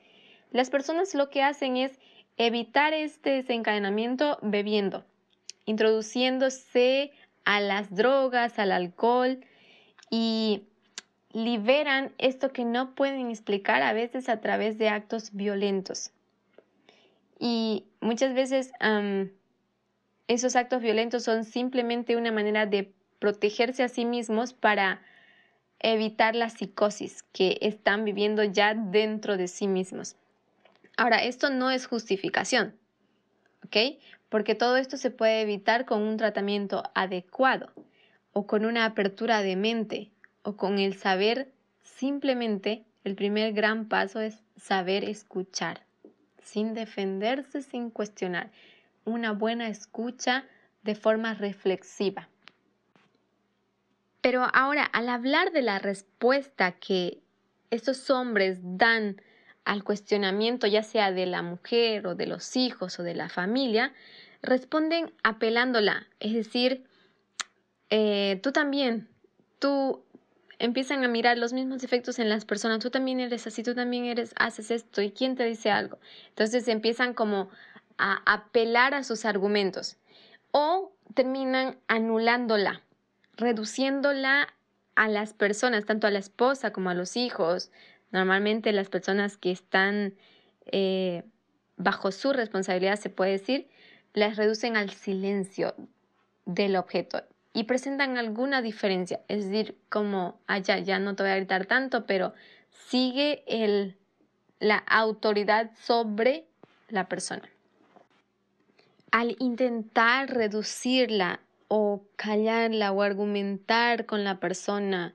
las personas lo que hacen es evitar este desencadenamiento bebiendo, introduciéndose a las drogas, al alcohol y liberan esto que no pueden explicar a veces a través de actos violentos. Y muchas veces esos actos violentos son simplemente una manera de protegerse a sí mismos para evitar la psicosis que están viviendo ya dentro de sí mismos. Ahora, esto no es justificación, ¿ok? Porque todo esto se puede evitar con un tratamiento adecuado o con una apertura de mente o con el saber, simplemente el primer gran paso es saber escuchar, sin defenderse, sin cuestionar. Una buena escucha de forma reflexiva. Pero ahora, al hablar de la respuesta que estos hombres dan al cuestionamiento, ya sea de la mujer o de los hijos o de la familia, responden apelándola, es decir, eh, tú también, tú empiezan a mirar los mismos defectos en las personas. Tú también eres así, tú también eres, haces esto y quién te dice algo. Entonces empiezan como a apelar a sus argumentos o terminan anulándola, reduciéndola a las personas, tanto a la esposa como a los hijos. Normalmente las personas que están eh, bajo su responsabilidad, se puede decir, las reducen al silencio del objeto y presentan alguna diferencia, es decir, como, ah, ya, no te voy a gritar tanto, pero sigue el, la autoridad sobre la persona. Al intentar reducirla o callarla o argumentar con la persona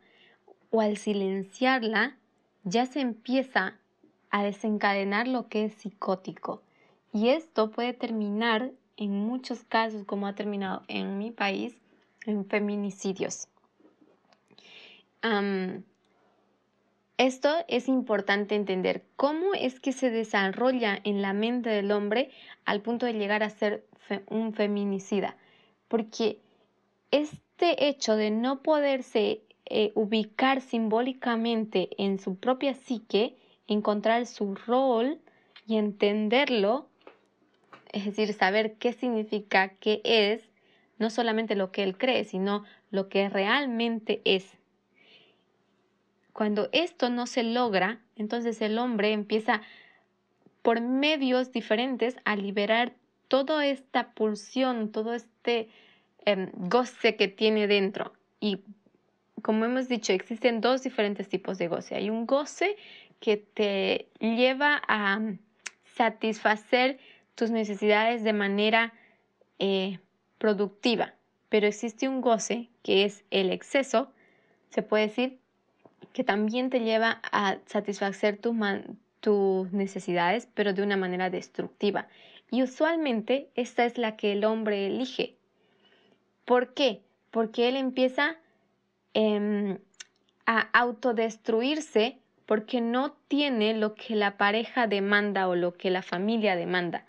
o al silenciarla, ya se empieza a desencadenar lo que es psicótico. Y esto puede terminar en muchos casos, como ha terminado en mi país, en feminicidios. esto es importante entender cómo es que se desarrolla en la mente del hombre al punto de llegar a ser un feminicida. Porque este hecho de no poderse eh, ubicar simbólicamente en su propia psique, encontrar su rol y entenderlo, es decir, saber qué significa, qué es, no solamente lo que él cree, sino lo que realmente es. Cuando esto no se logra, entonces el hombre empieza por medios diferentes a liberar toda esta pulsión, todo este em, goce que tiene dentro. Y como hemos dicho, existen dos diferentes tipos de goce. Hay un goce que te lleva a satisfacer tus necesidades de manera eh, productiva, pero existe un goce que es el exceso, se puede decir, que también te lleva a satisfacer tus, tus necesidades, pero de una manera destructiva. Y usualmente esta es la que el hombre elige. ¿Por qué? Porque él empieza em, a autodestruirse porque no tiene lo que la pareja demanda o lo que la familia demanda.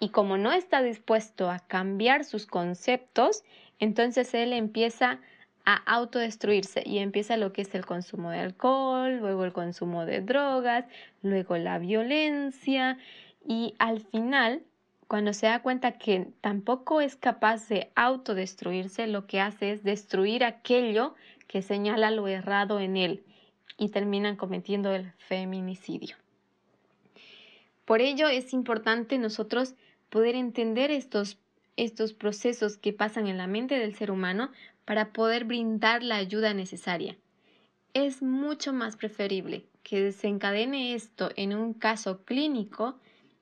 Y como no está dispuesto a cambiar sus conceptos, entonces él empieza a autodestruirse y empieza lo que es el consumo de alcohol, luego el consumo de drogas, luego la violencia y al final, cuando se da cuenta que tampoco es capaz de autodestruirse, lo que hace es destruir aquello que señala lo errado en él y terminan cometiendo el feminicidio. Por ello es importante nosotros poder entender estos, estos procesos que pasan en la mente del ser humano para poder brindar la ayuda necesaria. Es mucho más preferible que desencadene esto en un caso clínico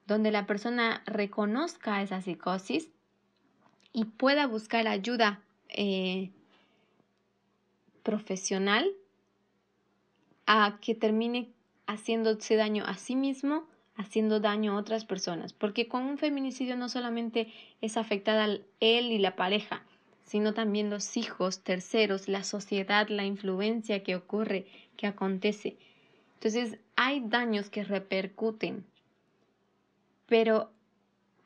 donde la persona reconozca esa psicosis y pueda buscar ayuda eh, profesional a que termine haciéndose daño a sí mismo, haciendo daño a otras personas. Porque con un feminicidio no solamente es afectada él y la pareja, sino también los hijos, terceros, la sociedad, la influencia que ocurre, que acontece. Entonces hay daños que repercuten, pero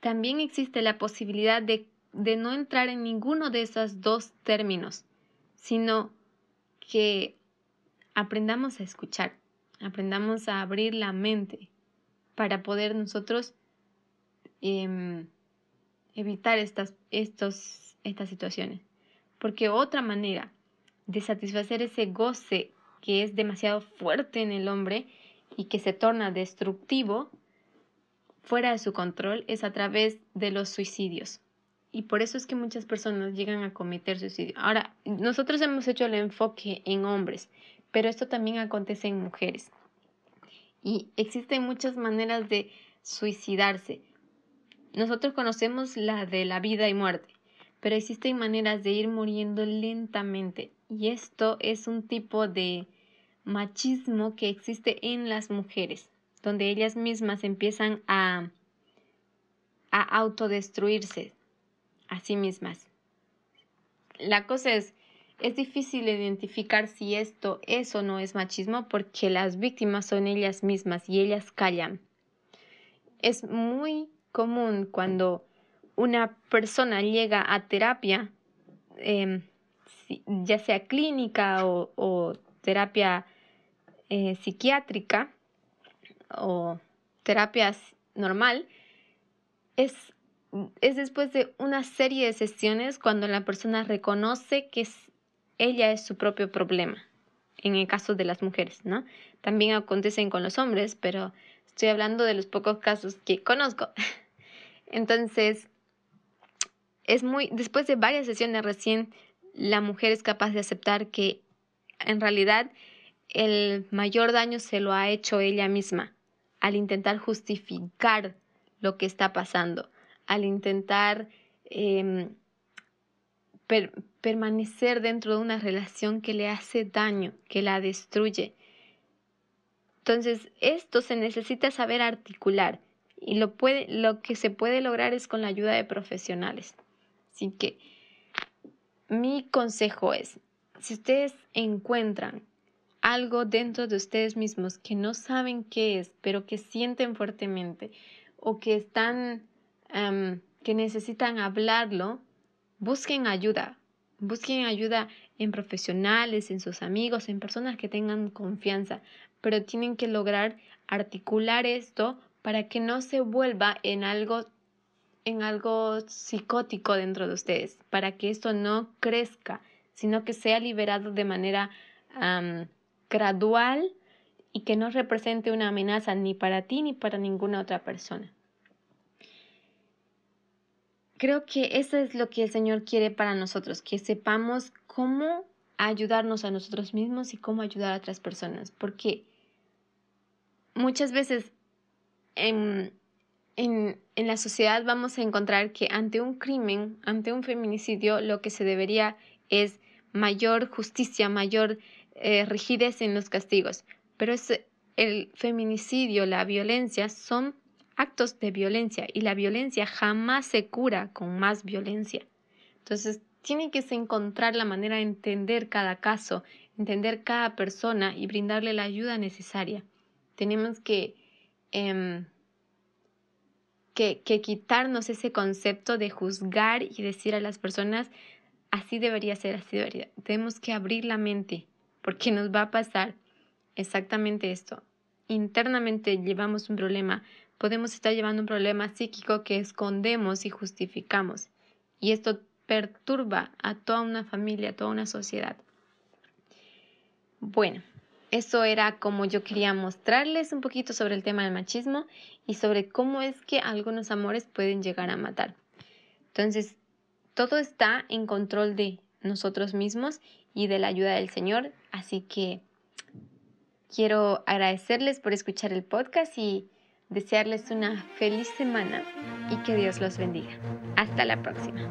también existe la posibilidad de, de no entrar en ninguno de esos dos términos, sino que aprendamos a escuchar, aprendamos a abrir la mente para poder nosotros em, evitar estas, estos estas situaciones. Porque otra manera de satisfacer ese goce que es demasiado fuerte en el hombre y que se torna destructivo fuera de su control es a través de los suicidios. Y por eso es que muchas personas llegan a cometer suicidio. Ahora, nosotros hemos hecho el enfoque en hombres, pero esto también acontece en mujeres. Y existen muchas maneras de suicidarse. Nosotros conocemos la de la vida y muerte, pero existen maneras de ir muriendo lentamente y esto es un tipo de machismo que existe en las mujeres, donde ellas mismas empiezan a, a autodestruirse a sí mismas. La cosa es, es difícil identificar si esto es o no es machismo porque las víctimas son ellas mismas y ellas callan. Es muy común cuando una persona llega a terapia, em, ya sea clínica o, terapia eh, psiquiátrica o terapia normal, es, es después de una serie de sesiones cuando la persona reconoce que ella es su propio problema, en el caso de las mujeres, ¿no? También acontecen con los hombres, pero estoy hablando de los pocos casos que conozco. Entonces, es muy, después de varias sesiones recién, la mujer es capaz de aceptar que en realidad el mayor daño se lo ha hecho ella misma al intentar justificar lo que está pasando, al intentar em, permanecer dentro de una relación que le hace daño, que la destruye. Entonces, esto se necesita saber articular y lo, puede, lo que se puede lograr es con la ayuda de profesionales. Así que mi consejo es, si ustedes encuentran algo dentro de ustedes mismos que no saben qué es, pero que sienten fuertemente o que están, que necesitan hablarlo, busquen ayuda. Busquen ayuda en profesionales, en sus amigos, en personas que tengan confianza, pero tienen que lograr articular esto para que no se vuelva en algo en algo psicótico dentro de ustedes, para que esto no crezca, sino que sea liberado de manera gradual y que no represente una amenaza ni para ti ni para ninguna otra persona. Creo que eso es lo que el Señor quiere para nosotros, que sepamos cómo ayudarnos a nosotros mismos y cómo ayudar a otras personas. Porque muchas veces en, en, en, la sociedad vamos a encontrar que ante un crimen, ante un feminicidio, lo que se debería es mayor justicia, mayor eh, rigidez en los castigos. Pero es, el feminicidio, la violencia, son actos de violencia y la violencia jamás se cura con más violencia. Entonces, tiene que encontrar la manera de entender cada caso, entender cada persona y brindarle la ayuda necesaria. Tenemos que, que, que quitarnos ese concepto de juzgar y decir a las personas, así debería ser, así debería. Tenemos que abrir la mente porque nos va a pasar exactamente esto. Internamente llevamos un problema, podemos estar llevando un problema psíquico que escondemos y justificamos. Y esto perturba a toda una familia, a toda una sociedad. Bueno, eso era como yo quería mostrarles un poquito sobre el tema del machismo y sobre cómo es que algunos amores pueden llegar a matar. Entonces, todo está en control de nosotros mismos y de la ayuda del Señor, así que quiero agradecerles por escuchar el podcast y desearles una feliz semana y que Dios los bendiga. Hasta la próxima.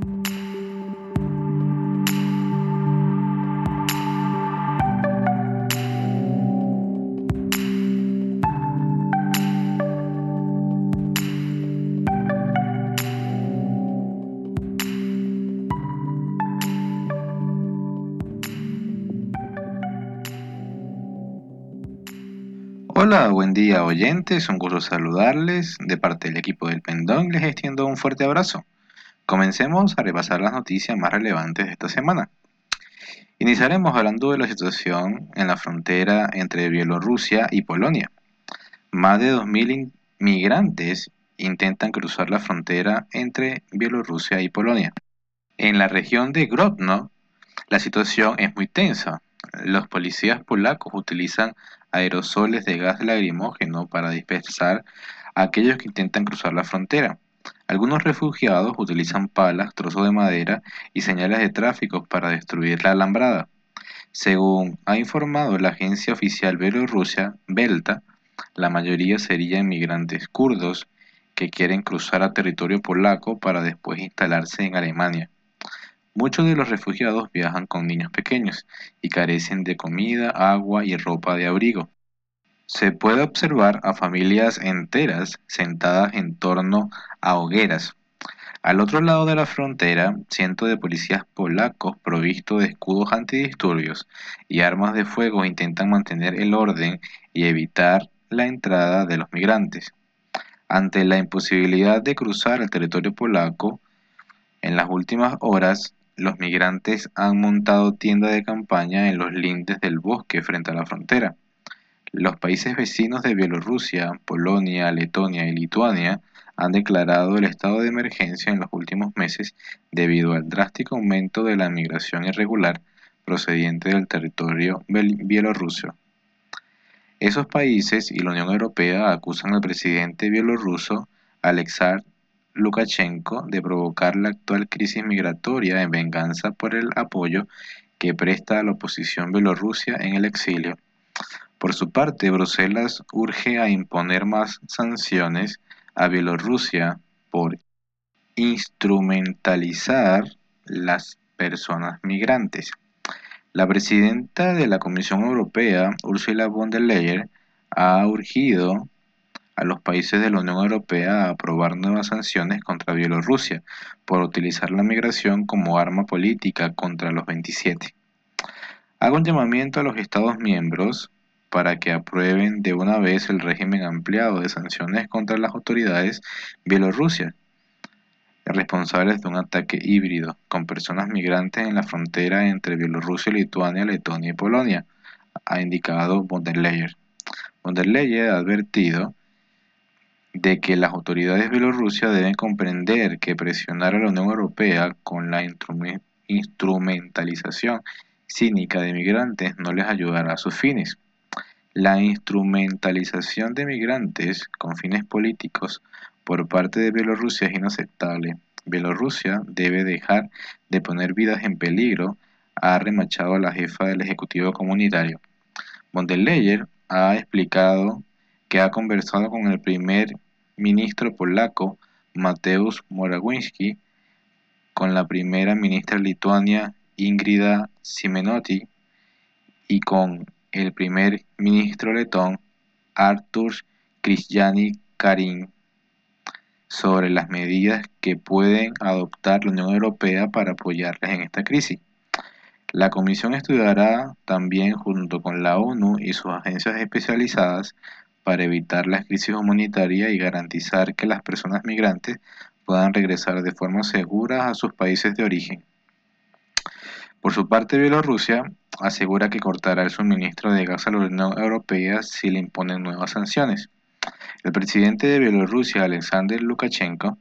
Hola, buen día oyentes, un gusto saludarles. De parte del equipo del Pendón les extiendo un fuerte abrazo. Comencemos a repasar las noticias más relevantes de esta semana. Iniciaremos hablando de la situación en la frontera entre Bielorrusia y Polonia. Más de 2.000 inmigrantes intentan cruzar la frontera entre Bielorrusia y Polonia. En la región de Grodno, la situación es muy tensa. Los policías polacos utilizan aerosoles de gas lacrimógeno para dispersar a aquellos que intentan cruzar la frontera. Algunos refugiados utilizan palas, trozos de madera y señales de tráfico para destruir la alambrada. Según ha informado la agencia oficial bielorrusia, Belta, la mayoría serían migrantes kurdos que quieren cruzar a territorio polaco para después instalarse en Alemania. Muchos de los refugiados viajan con niños pequeños y carecen de comida, agua y ropa de abrigo. Se puede observar a familias enteras sentadas en torno a hogueras. Al otro lado de la frontera, cientos de policías polacos provistos de escudos antidisturbios y armas de fuego intentan mantener el orden y evitar la entrada de los migrantes. Ante la imposibilidad de cruzar el territorio polaco, en las últimas horas los migrantes han montado tiendas de campaña en los lindes del bosque frente a la frontera. Los países vecinos de Bielorrusia, Polonia, Letonia y Lituania han declarado el estado de emergencia en los últimos meses debido al drástico aumento de la migración irregular procedente del territorio bielorruso. Esos países y la Unión Europea acusan al presidente bielorruso Alexander Lukashenko de provocar la actual crisis migratoria en venganza por el apoyo que presta a la oposición bielorrusia en el exilio. Por su parte, Bruselas urge a imponer más sanciones a Bielorrusia por instrumentalizar las personas migrantes. La presidenta de la Comisión Europea, Ursula von der Leyen, ha urgido a los países de la Unión Europea a aprobar nuevas sanciones contra Bielorrusia por utilizar la migración como arma política contra los 27. Hago un llamamiento a los Estados miembros para que aprueben de una vez el régimen ampliado de sanciones contra las autoridades bielorrusias responsables de un ataque híbrido con personas migrantes en la frontera entre Bielorrusia, Lituania, Letonia y Polonia, ha indicado von der Leyen. Von der Leyen ha advertido de que las autoridades de Bielorrusia deben comprender que presionar a la Unión Europea con la instrumentalización cínica de migrantes no les ayudará a sus fines. La instrumentalización de migrantes con fines políticos por parte de Bielorrusia es inaceptable. Bielorrusia debe dejar de poner vidas en peligro, ha remachado a la jefa del Ejecutivo Comunitario. Von der Leyen ha explicado que ha conversado con el primer ministro polaco Mateusz Morawiecki, con la primera ministra lituania Ingrida Simenotti y con el primer ministro letón Artur Kristiani Karin sobre las medidas que pueden adoptar la Unión Europea para apoyarles en esta crisis. La Comisión estudiará también junto con la ONU y sus agencias especializadas para evitar la crisis humanitaria y garantizar que las personas migrantes puedan regresar de forma segura a sus países de origen. Por su parte, Bielorrusia asegura que cortará el suministro de gas a la Unión Europea si le imponen nuevas sanciones. El presidente de Bielorrusia, Alexander Lukashenko,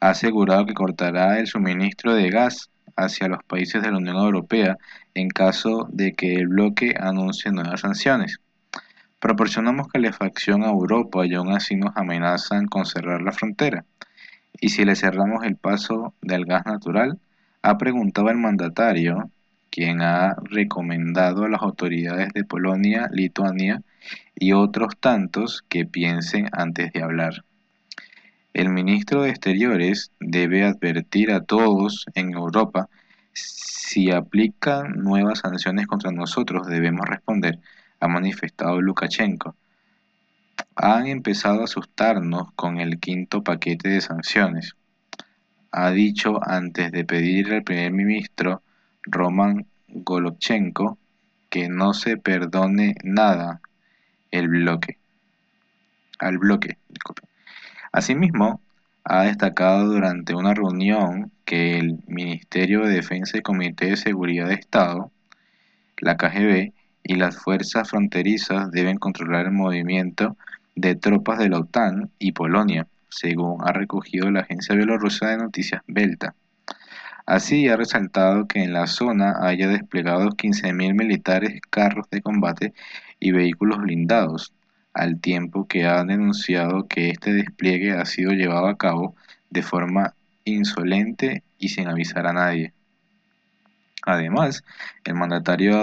ha asegurado que cortará el suministro de gas hacia los países de la Unión Europea en caso de que el bloque anuncie nuevas sanciones. Proporcionamos calefacción a Europa y aún así nos amenazan con cerrar la frontera. ¿Y si le cerramos el paso del gas natural? Ha preguntado el mandatario, quien ha recomendado a las autoridades de Polonia, Lituania y otros tantos que piensen antes de hablar. El ministro de Exteriores debe advertir a todos en Europa si aplican nuevas sanciones contra nosotros debemos responder, ha manifestado Lukashenko. Han empezado a asustarnos con el quinto paquete de sanciones. Ha dicho antes de pedirle al primer ministro Roman Golochenko que no se perdone nada el bloque. Al bloque, disculpe. Asimismo, ha destacado durante una reunión que el Ministerio de Defensa y Comité de Seguridad de Estado, la KGB y las fuerzas fronterizas deben controlar el movimiento de tropas de la OTAN y Polonia, según ha recogido la agencia bielorrusa de noticias Belta. Así ha resaltado que en la zona haya desplegado 15.000 militares, carros de combate y vehículos blindados, al tiempo que ha denunciado que este despliegue ha sido llevado a cabo de forma insolente y sin avisar a nadie. Además, el mandatario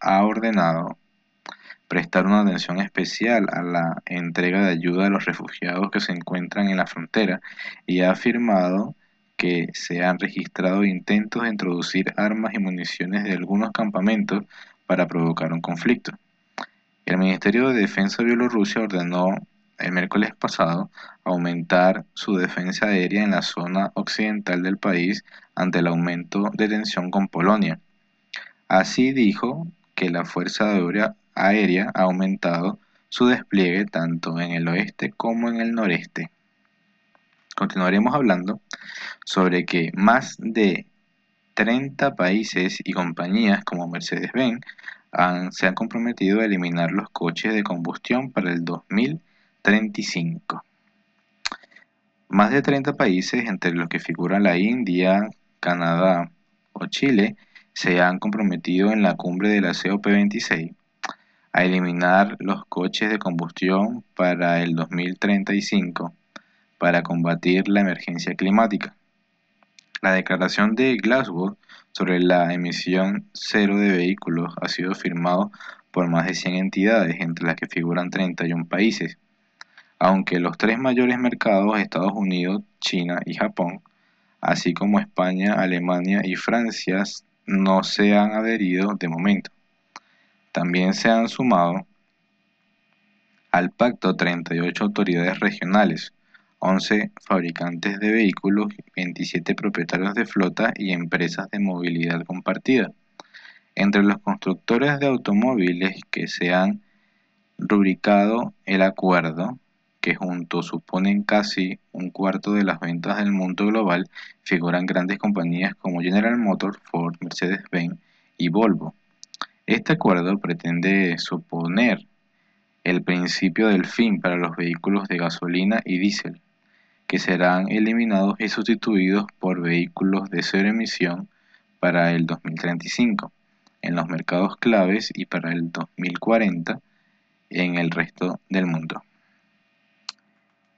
ha ordenado prestar una atención especial a la entrega de ayuda a los refugiados que se encuentran en la frontera y ha afirmado que se han registrado intentos de introducir armas y municiones de algunos campamentos para provocar un conflicto. El Ministerio de Defensa de Bielorrusia ordenó el miércoles pasado aumentar su defensa aérea en la zona occidental del país ante el aumento de tensión con Polonia. Así dijo que la Fuerza Aérea ha aumentado su despliegue tanto en el oeste como en el noreste. Continuaremos hablando sobre que más de 30 países y compañías como Mercedes-Benz se han comprometido a eliminar los coches de combustión para el 2035. Más de 30 países, entre los que figuran la India, Canadá o Chile, se han comprometido en la cumbre de la COP26 a eliminar los coches de combustión para el 2035 para combatir la emergencia climática. La declaración de Glasgow sobre la emisión cero de vehículos ha sido firmado por más de 100 entidades, entre las que figuran 31 países. Aunque los tres mayores mercados, Estados Unidos, China y Japón, así como España, Alemania y Francia, no se han adherido de momento. También se han sumado al pacto 38 autoridades regionales, 11 fabricantes de vehículos, 27 propietarios de flota y empresas de movilidad compartida. Entre los constructores de automóviles que se han rubricado el acuerdo, que juntos suponen casi un cuarto de las ventas del mundo global, figuran grandes compañías como General Motors, Ford, Mercedes-Benz y Volvo. Este acuerdo pretende suponer el principio del fin para los vehículos de gasolina y diésel, que serán eliminados y sustituidos por vehículos de cero emisión para el 2035 en los mercados claves y para el 2040 en el resto del mundo.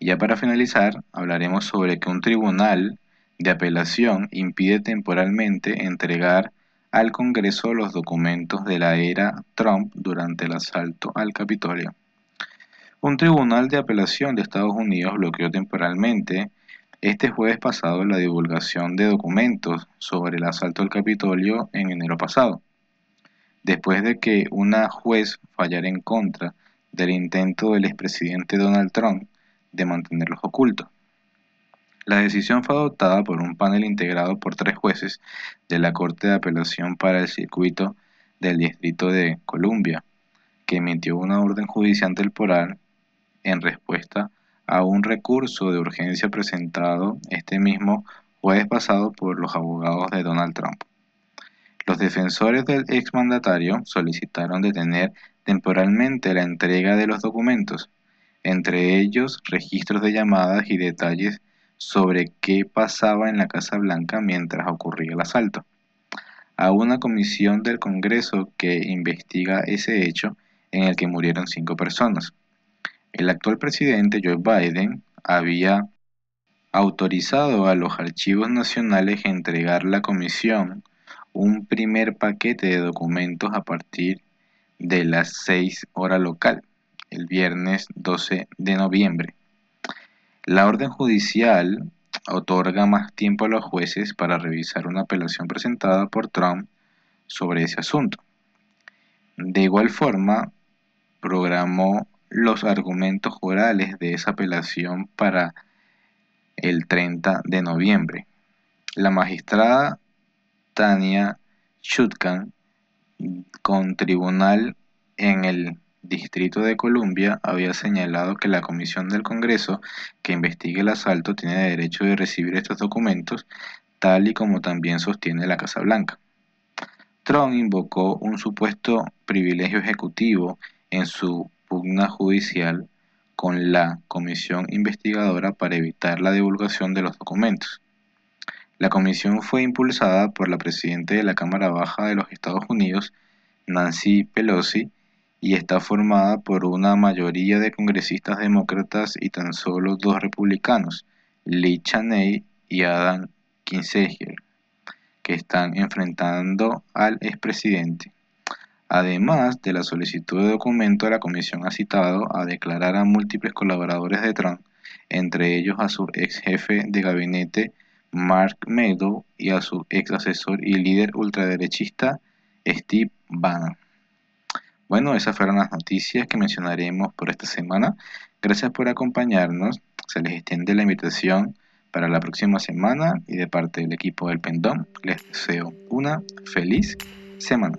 Y ya para finalizar, hablaremos sobre que un tribunal de apelación impide temporalmente entregar al Congreso los documentos de la era Trump durante el asalto al Capitolio. Un tribunal de apelación de Estados Unidos bloqueó temporalmente este jueves pasado la divulgación de documentos sobre el asalto al Capitolio en enero pasado, después de que una juez fallara en contra del intento del expresidente Donald Trump de mantenerlos ocultos. La decisión fue adoptada por un panel integrado por tres jueces de la Corte de Apelación para el Circuito del Distrito de Columbia, que emitió una orden judicial temporal en respuesta a un recurso de urgencia presentado este mismo jueves pasado por los abogados de Donald Trump. Los defensores del exmandatario solicitaron detener temporalmente la entrega de los documentos, entre ellos registros de llamadas y detalles sobre qué pasaba en la Casa Blanca mientras ocurría el asalto, a una comisión del Congreso que investiga ese hecho en el que murieron cinco personas. El actual presidente Joe Biden había autorizado a los archivos nacionales a entregar la comisión un primer paquete de documentos a partir de las 6 horas local, el viernes 12 de noviembre. La orden judicial otorga más tiempo a los jueces para revisar una apelación presentada por Trump sobre ese asunto. De igual forma, programó los argumentos orales de esa apelación para el 30 de noviembre. La magistrada Tania Chutkan, con tribunal en el Distrito de Columbia, había señalado que la Comisión del Congreso que investigue el asalto tiene derecho de recibir estos documentos, tal y como también sostiene la Casa Blanca. Trump invocó un supuesto privilegio ejecutivo en su pugna judicial con la comisión investigadora para evitar la divulgación de los documentos. La comisión fue impulsada por la presidenta de la Cámara Baja de los Estados Unidos, Nancy Pelosi, y está formada por una mayoría de congresistas demócratas y tan solo dos republicanos, Lee Cheney y Adam Kinzinger, que están enfrentando al expresidente. Además de la solicitud de documento, la comisión ha citado a declarar a múltiples colaboradores de Trump, entre ellos a su ex jefe de gabinete Mark Meadow y a su ex asesor y líder ultraderechista Steve Bannon. Bueno, esas fueron las noticias que mencionaremos por esta semana. Gracias por acompañarnos. Se les extiende la invitación para la próxima semana y de parte del equipo del Pendón les deseo una feliz semana.